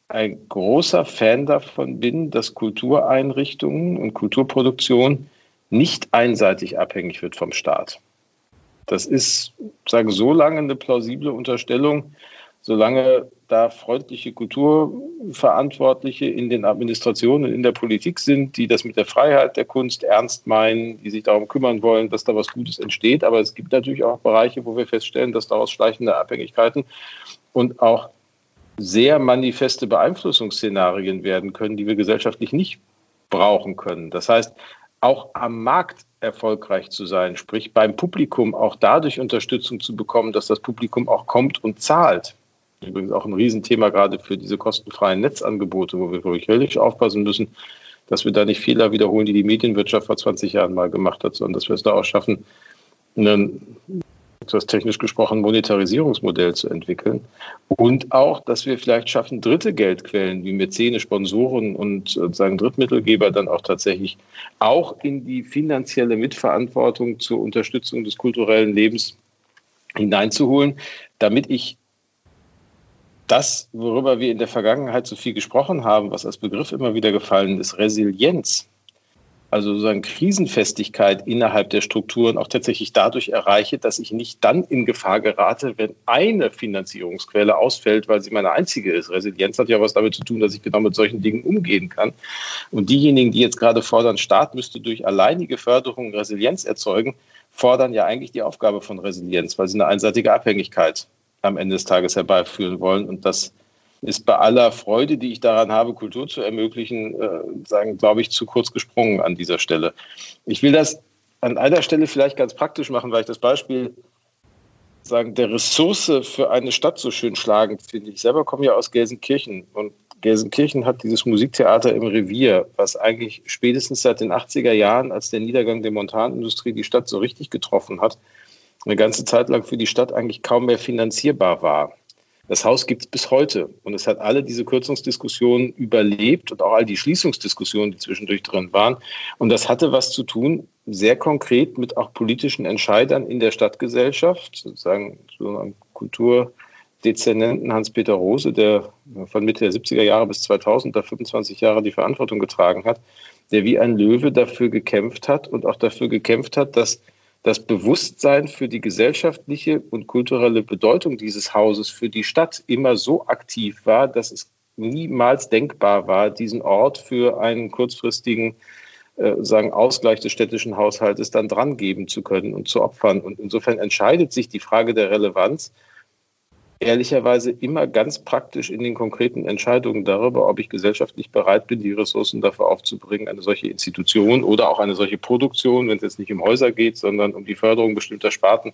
[SPEAKER 2] ein großer Fan davon bin, dass Kultureinrichtungen und Kulturproduktion nicht einseitig abhängig wird vom Staat. Das ist, sagen so lange eine plausible Unterstellung, solange da freundliche Kulturverantwortliche in den Administrationen, in der Politik sind, die das mit der Freiheit der Kunst ernst meinen, die sich darum kümmern wollen, dass da was Gutes entsteht. Aber es gibt natürlich auch Bereiche, wo wir feststellen, dass daraus schleichende Abhängigkeiten und auch sehr manifeste Beeinflussungsszenarien werden können, die wir gesellschaftlich nicht brauchen können. Das heißt, auch am Markt erfolgreich zu sein, sprich beim Publikum auch dadurch Unterstützung zu bekommen, dass das Publikum auch kommt und zahlt. Übrigens auch ein Riesenthema gerade für diese kostenfreien Netzangebote, wo wir wirklich aufpassen müssen, dass wir da nicht Fehler wiederholen, die die Medienwirtschaft vor 20 Jahren mal gemacht hat, sondern dass wir es da auch schaffen, einen etwas technisch gesprochen, Monetarisierungsmodell zu entwickeln. Und auch, dass wir vielleicht schaffen, dritte Geldquellen wie Mäzene, Sponsoren und sozusagen Drittmittelgeber dann auch tatsächlich auch in die finanzielle Mitverantwortung zur Unterstützung des kulturellen Lebens hineinzuholen, damit ich das, worüber wir in der Vergangenheit so viel gesprochen haben, was als Begriff immer wieder gefallen ist, Resilienz, also sozusagen Krisenfestigkeit innerhalb der Strukturen auch tatsächlich dadurch erreiche, dass ich nicht dann in Gefahr gerate, wenn eine Finanzierungsquelle ausfällt, weil sie meine einzige ist. Resilienz hat ja was damit zu tun, dass ich genau mit solchen Dingen umgehen kann. Und diejenigen, die jetzt gerade fordern, Staat müsste durch alleinige Förderung Resilienz erzeugen, fordern ja eigentlich die Aufgabe von Resilienz, weil sie eine einseitige Abhängigkeit am Ende des Tages herbeiführen wollen. Und das ist bei aller Freude, die ich daran habe, Kultur zu ermöglichen, äh, sagen, glaube ich, zu kurz gesprungen an dieser Stelle. Ich will das an einer Stelle vielleicht ganz praktisch machen, weil ich das Beispiel sagen, der Ressource für eine Stadt so schön schlagend finde. Ich selber komme ja aus Gelsenkirchen und Gelsenkirchen hat dieses Musiktheater im Revier, was eigentlich spätestens seit den 80er Jahren, als der Niedergang der Montanindustrie die Stadt so richtig getroffen hat, eine ganze Zeit lang für die Stadt eigentlich kaum mehr finanzierbar war. Das Haus gibt es bis heute und es hat alle diese Kürzungsdiskussionen überlebt und auch all die Schließungsdiskussionen, die zwischendurch drin waren. Und das hatte was zu tun, sehr konkret mit auch politischen Entscheidern in der Stadtgesellschaft, sozusagen so einem Kulturdezernenten Hans-Peter Rose, der von Mitte der 70er Jahre bis 2000 da 25 Jahre die Verantwortung getragen hat, der wie ein Löwe dafür gekämpft hat und auch dafür gekämpft hat, dass das Bewusstsein für die gesellschaftliche und kulturelle Bedeutung dieses Hauses für die Stadt immer so aktiv war, dass es niemals denkbar war, diesen Ort für einen kurzfristigen äh, sagen Ausgleich des städtischen Haushaltes dann dran geben zu können und zu opfern. Und insofern entscheidet sich die Frage der Relevanz ehrlicherweise immer ganz praktisch in den konkreten Entscheidungen darüber, ob ich gesellschaftlich bereit bin, die Ressourcen dafür aufzubringen, eine solche Institution oder auch eine solche Produktion, wenn es jetzt nicht um Häuser geht, sondern um die Förderung bestimmter Sparten,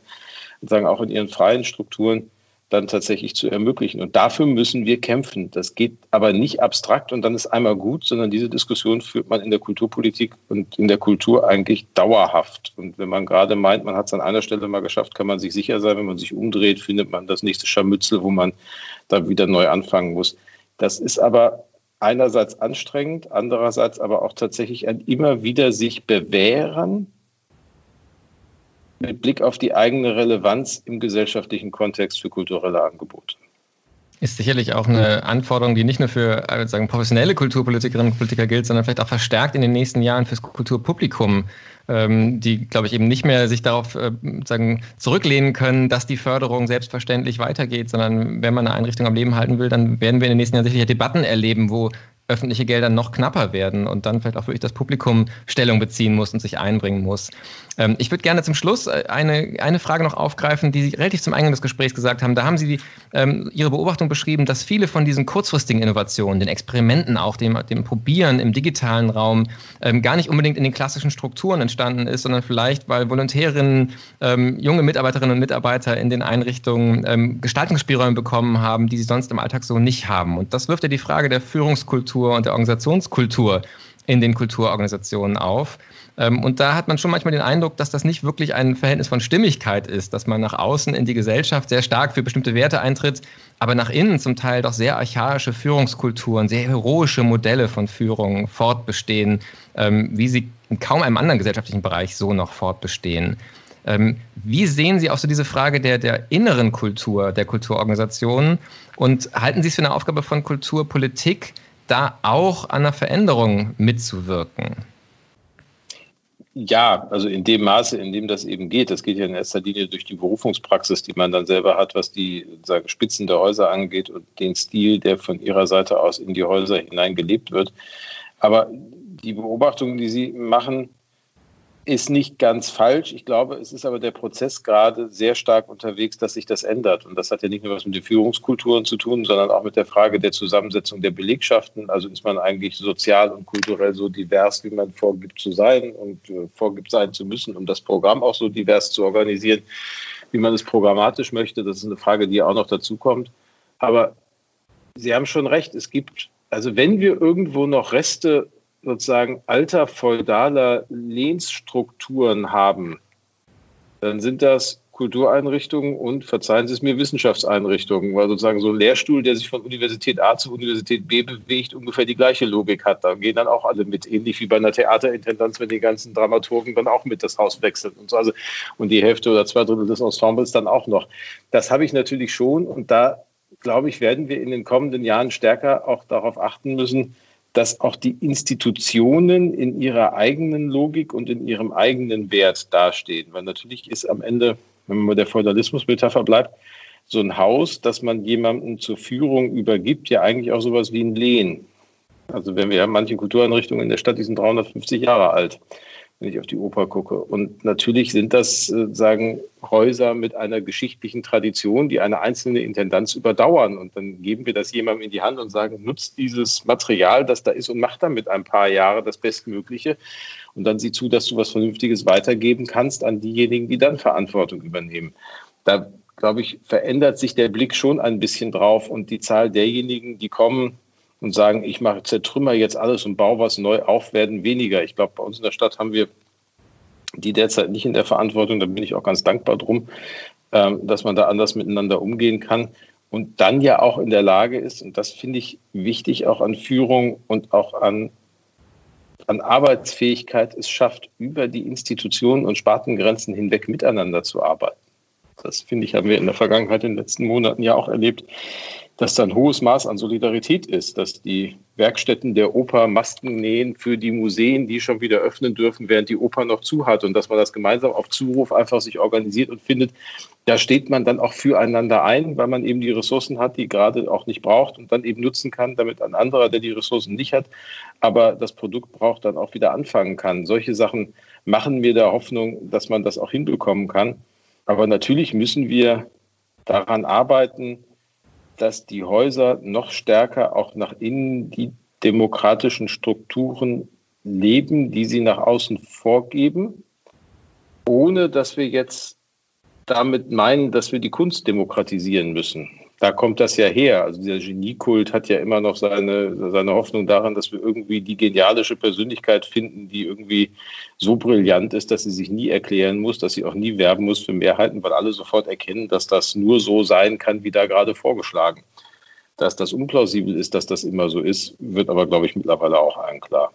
[SPEAKER 2] sagen auch in ihren freien Strukturen dann tatsächlich zu ermöglichen. Und dafür müssen wir kämpfen. Das geht aber nicht abstrakt und dann ist einmal gut, sondern diese Diskussion führt man in der Kulturpolitik und in der Kultur eigentlich dauerhaft. Und wenn man gerade meint, man hat es an einer Stelle mal geschafft, kann man sich sicher sein, wenn man sich umdreht, findet man das nächste Scharmützel, wo man da wieder neu anfangen muss. Das ist aber einerseits anstrengend, andererseits aber auch tatsächlich ein immer wieder sich bewähren mit Blick auf die eigene Relevanz im gesellschaftlichen Kontext für kulturelle Angebote.
[SPEAKER 1] Ist sicherlich auch eine Anforderung, die nicht nur für sagen, professionelle Kulturpolitikerinnen und Politiker gilt, sondern vielleicht auch verstärkt in den nächsten Jahren fürs Kulturpublikum, ähm, die, glaube ich, eben nicht mehr sich darauf äh, sagen, zurücklehnen können, dass die Förderung selbstverständlich weitergeht, sondern wenn man eine Einrichtung am Leben halten will, dann werden wir in den nächsten Jahren sicherlich Debatten erleben, wo öffentliche Gelder noch knapper werden und dann vielleicht auch wirklich das Publikum Stellung beziehen muss und sich einbringen muss. Ähm, ich würde gerne zum Schluss äh, eine, eine Frage noch aufgreifen, die Sie relativ zum Eingang des Gesprächs gesagt haben. Da haben Sie ähm, Ihre Beobachtung beschrieben, dass viele von diesen kurzfristigen Innovationen, den Experimenten auch, dem, dem Probieren im digitalen Raum, ähm, gar nicht unbedingt in den klassischen Strukturen entstanden ist, sondern vielleicht, weil Volontärinnen, ähm, junge Mitarbeiterinnen und Mitarbeiter in den Einrichtungen ähm, Gestaltungsspielräume bekommen haben, die sie sonst im Alltag so nicht haben. Und das wirft ja die Frage der Führungskultur und der Organisationskultur in den Kulturorganisationen auf. Ähm, und da hat man schon manchmal den Eindruck, dass das nicht wirklich ein Verhältnis von Stimmigkeit ist, dass man nach außen in die Gesellschaft sehr stark für bestimmte Werte eintritt, aber nach innen zum Teil doch sehr archaische Führungskulturen, sehr heroische Modelle von Führung fortbestehen, ähm, wie sie in kaum einem anderen gesellschaftlichen Bereich so noch fortbestehen. Ähm, wie sehen Sie auch so diese Frage der, der inneren Kultur der Kulturorganisationen und halten Sie es für eine Aufgabe von Kulturpolitik, da auch an einer Veränderung mitzuwirken?
[SPEAKER 2] Ja, also in dem Maße, in dem das eben geht. Das geht ja in erster Linie durch die Berufungspraxis, die man dann selber hat, was die sagen, Spitzen der Häuser angeht und den Stil, der von ihrer Seite aus in die Häuser hinein gelebt wird. Aber die Beobachtungen, die Sie machen, ist nicht ganz falsch. Ich glaube, es ist aber der Prozess gerade sehr stark unterwegs, dass sich das ändert. Und das hat ja nicht nur was mit den Führungskulturen zu tun, sondern auch mit der Frage der Zusammensetzung der Belegschaften. Also ist man eigentlich sozial und kulturell so divers, wie man vorgibt zu sein und äh, vorgibt sein zu müssen, um das Programm auch so divers zu organisieren, wie man es programmatisch möchte. Das ist eine Frage, die auch noch dazu kommt. Aber Sie haben schon recht. Es gibt, also wenn wir irgendwo noch Reste sozusagen alter feudaler Lehnsstrukturen haben, dann sind das Kultureinrichtungen und, verzeihen Sie es mir, Wissenschaftseinrichtungen, weil sozusagen so ein Lehrstuhl, der sich von Universität A zu Universität B bewegt, ungefähr die gleiche Logik hat. Da gehen dann auch alle mit, ähnlich wie bei einer Theaterintendanz, wenn die ganzen Dramaturgen dann auch mit das Haus wechseln und so. Also, und die Hälfte oder zwei Drittel des Ensembles dann auch noch. Das habe ich natürlich schon und da, glaube ich, werden wir in den kommenden Jahren stärker auch darauf achten müssen, dass auch die Institutionen in ihrer eigenen Logik und in ihrem eigenen Wert dastehen. Weil natürlich ist am Ende, wenn man bei der Feudalismus-Metapher bleibt, so ein Haus, das man jemandem zur Führung übergibt, ja eigentlich auch sowas wie ein Lehen. Also wenn wir haben manche Kultureinrichtungen in der Stadt, die sind 350 Jahre alt wenn ich auf die Oper gucke. Und natürlich sind das, äh, sagen, Häuser mit einer geschichtlichen Tradition, die eine einzelne Intendanz überdauern. Und dann geben wir das jemandem in die Hand und sagen, nutzt dieses Material, das da ist und macht damit ein paar Jahre das Bestmögliche. Und dann sieh zu, dass du was Vernünftiges weitergeben kannst an diejenigen, die dann Verantwortung übernehmen. Da, glaube ich, verändert sich der Blick schon ein bisschen drauf und die Zahl derjenigen, die kommen, und sagen, ich mache zertrümmer jetzt alles und baue was neu auf, werden weniger. Ich glaube, bei uns in der Stadt haben wir die derzeit nicht in der Verantwortung. Da bin ich auch ganz dankbar drum, ähm, dass man da anders miteinander umgehen kann und dann ja auch in der Lage ist, und das finde ich wichtig auch an Führung und auch an, an Arbeitsfähigkeit, es schafft, über die Institutionen und Spartengrenzen hinweg miteinander zu arbeiten. das finde ich, haben wir in der Vergangenheit in den letzten Monaten ja auch erlebt, dass da ein hohes Maß an Solidarität ist, dass die Werkstätten der Oper Masken nähen für die Museen, die schon wieder öffnen dürfen, während die Oper noch zu hat und dass man das gemeinsam auf Zuruf einfach sich organisiert und findet, da steht man dann auch füreinander ein, weil man eben die Ressourcen hat, die gerade auch nicht braucht und dann eben nutzen kann, damit ein anderer, der die Ressourcen nicht hat, aber das Produkt braucht, dann auch wieder anfangen kann. Solche Sachen machen mir der Hoffnung, dass man das auch hinbekommen kann. Aber natürlich müssen wir daran arbeiten, dass die Häuser noch stärker auch nach innen die demokratischen Strukturen leben, die sie nach außen vorgeben, ohne dass wir jetzt damit meinen, dass wir die Kunst demokratisieren müssen da kommt das ja her. Also dieser Geniekult hat ja immer noch seine, seine Hoffnung daran, dass wir irgendwie die genialische Persönlichkeit finden, die irgendwie so brillant ist, dass sie sich nie erklären muss, dass sie auch nie werben muss für Mehrheiten, weil alle sofort erkennen, dass das nur so sein kann, wie da gerade vorgeschlagen. Dass das unplausibel ist, dass das immer so ist, wird aber, glaube ich, mittlerweile auch allen klar.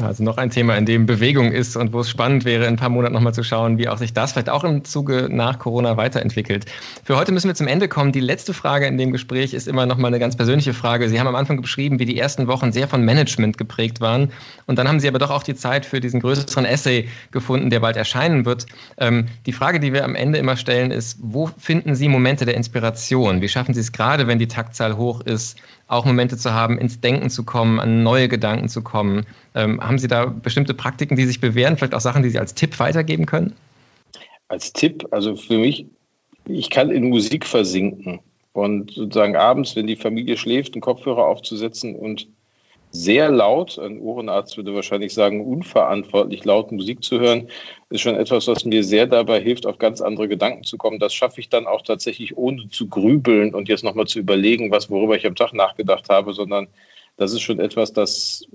[SPEAKER 1] Also noch ein Thema, in dem Bewegung ist und wo es spannend wäre, in ein paar Monaten nochmal zu schauen, wie auch sich das vielleicht auch im Zuge nach Corona weiterentwickelt. Für heute müssen wir zum Ende kommen. Die letzte Frage in dem Gespräch ist immer nochmal eine ganz persönliche Frage. Sie haben am Anfang beschrieben, wie die ersten Wochen sehr von Management geprägt waren. Und dann haben Sie aber doch auch die Zeit für diesen größeren Essay gefunden, der bald erscheinen wird. Ähm, die Frage, die wir am Ende immer stellen, ist, wo finden Sie Momente der Inspiration? Wie schaffen Sie es gerade, wenn die Taktzahl hoch ist, auch Momente zu haben, ins Denken zu kommen, an neue Gedanken zu kommen. Ähm, haben Sie da bestimmte Praktiken, die sich bewähren, vielleicht auch Sachen, die Sie als Tipp weitergeben können?
[SPEAKER 2] Als Tipp, also für mich, ich kann in Musik versinken und sozusagen abends, wenn die Familie schläft, einen Kopfhörer aufzusetzen und sehr laut, ein Ohrenarzt würde wahrscheinlich sagen, unverantwortlich laut Musik zu hören, ist schon etwas, was mir sehr dabei hilft, auf ganz andere Gedanken zu kommen. Das schaffe ich dann auch tatsächlich ohne zu grübeln und jetzt nochmal zu überlegen, was, worüber ich am Tag nachgedacht habe, sondern das ist schon etwas, das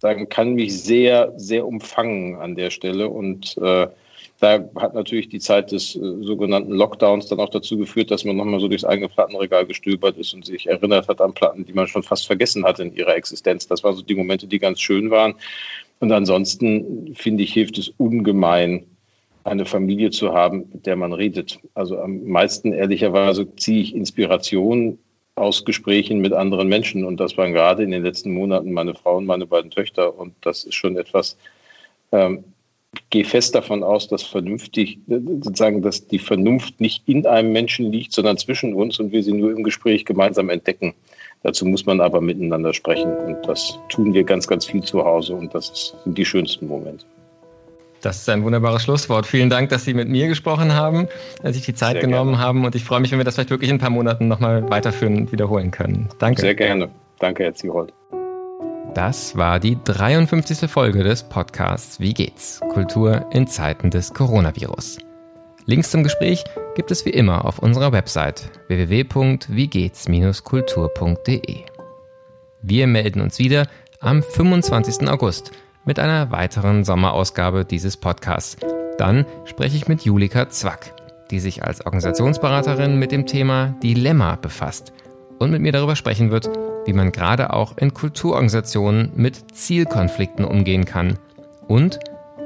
[SPEAKER 2] sagen, kann mich sehr, sehr umfangen an der Stelle und äh, da hat natürlich die Zeit des äh, sogenannten Lockdowns dann auch dazu geführt, dass man nochmal so durchs eigene Plattenregal gestöbert ist und sich erinnert hat an Platten, die man schon fast vergessen hatte in ihrer Existenz. Das waren so die Momente, die ganz schön waren. Und ansonsten finde ich, hilft es ungemein, eine Familie zu haben, mit der man redet. Also am meisten ehrlicherweise ziehe ich Inspiration aus Gesprächen mit anderen Menschen. Und das waren gerade in den letzten Monaten meine Frau und meine beiden Töchter. Und das ist schon etwas, ähm, gehe fest davon aus, dass vernünftig, sozusagen, dass die Vernunft nicht in einem Menschen liegt, sondern zwischen uns und wir sie nur im Gespräch gemeinsam entdecken. Dazu muss man aber miteinander sprechen und das tun wir ganz, ganz viel zu Hause und das sind die schönsten Momente.
[SPEAKER 1] Das ist ein wunderbares Schlusswort. Vielen Dank, dass Sie mit mir gesprochen haben, dass Sie sich die Zeit Sehr genommen gerne. haben und ich freue mich, wenn wir das vielleicht wirklich in ein paar Monaten nochmal weiterführen und wiederholen können. Danke.
[SPEAKER 2] Sehr gerne. Danke, Herr Zierold.
[SPEAKER 1] Das war die 53. Folge des Podcasts Wie geht's? Kultur in Zeiten des Coronavirus. Links zum Gespräch gibt es wie immer auf unserer Website www.wiegehts-kultur.de. Wir melden uns wieder am 25. August mit einer weiteren Sommerausgabe dieses Podcasts. Dann spreche ich mit Julika Zwack, die sich als Organisationsberaterin mit dem Thema Dilemma befasst und mit mir darüber sprechen wird, wie man gerade auch in Kulturorganisationen mit Zielkonflikten umgehen kann und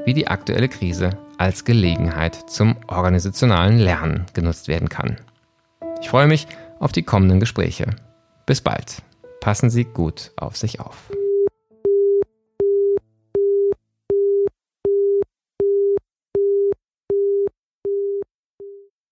[SPEAKER 1] wie die aktuelle Krise als Gelegenheit zum organisationalen Lernen genutzt werden kann. Ich freue mich auf die kommenden Gespräche. Bis bald. Passen Sie gut auf sich auf.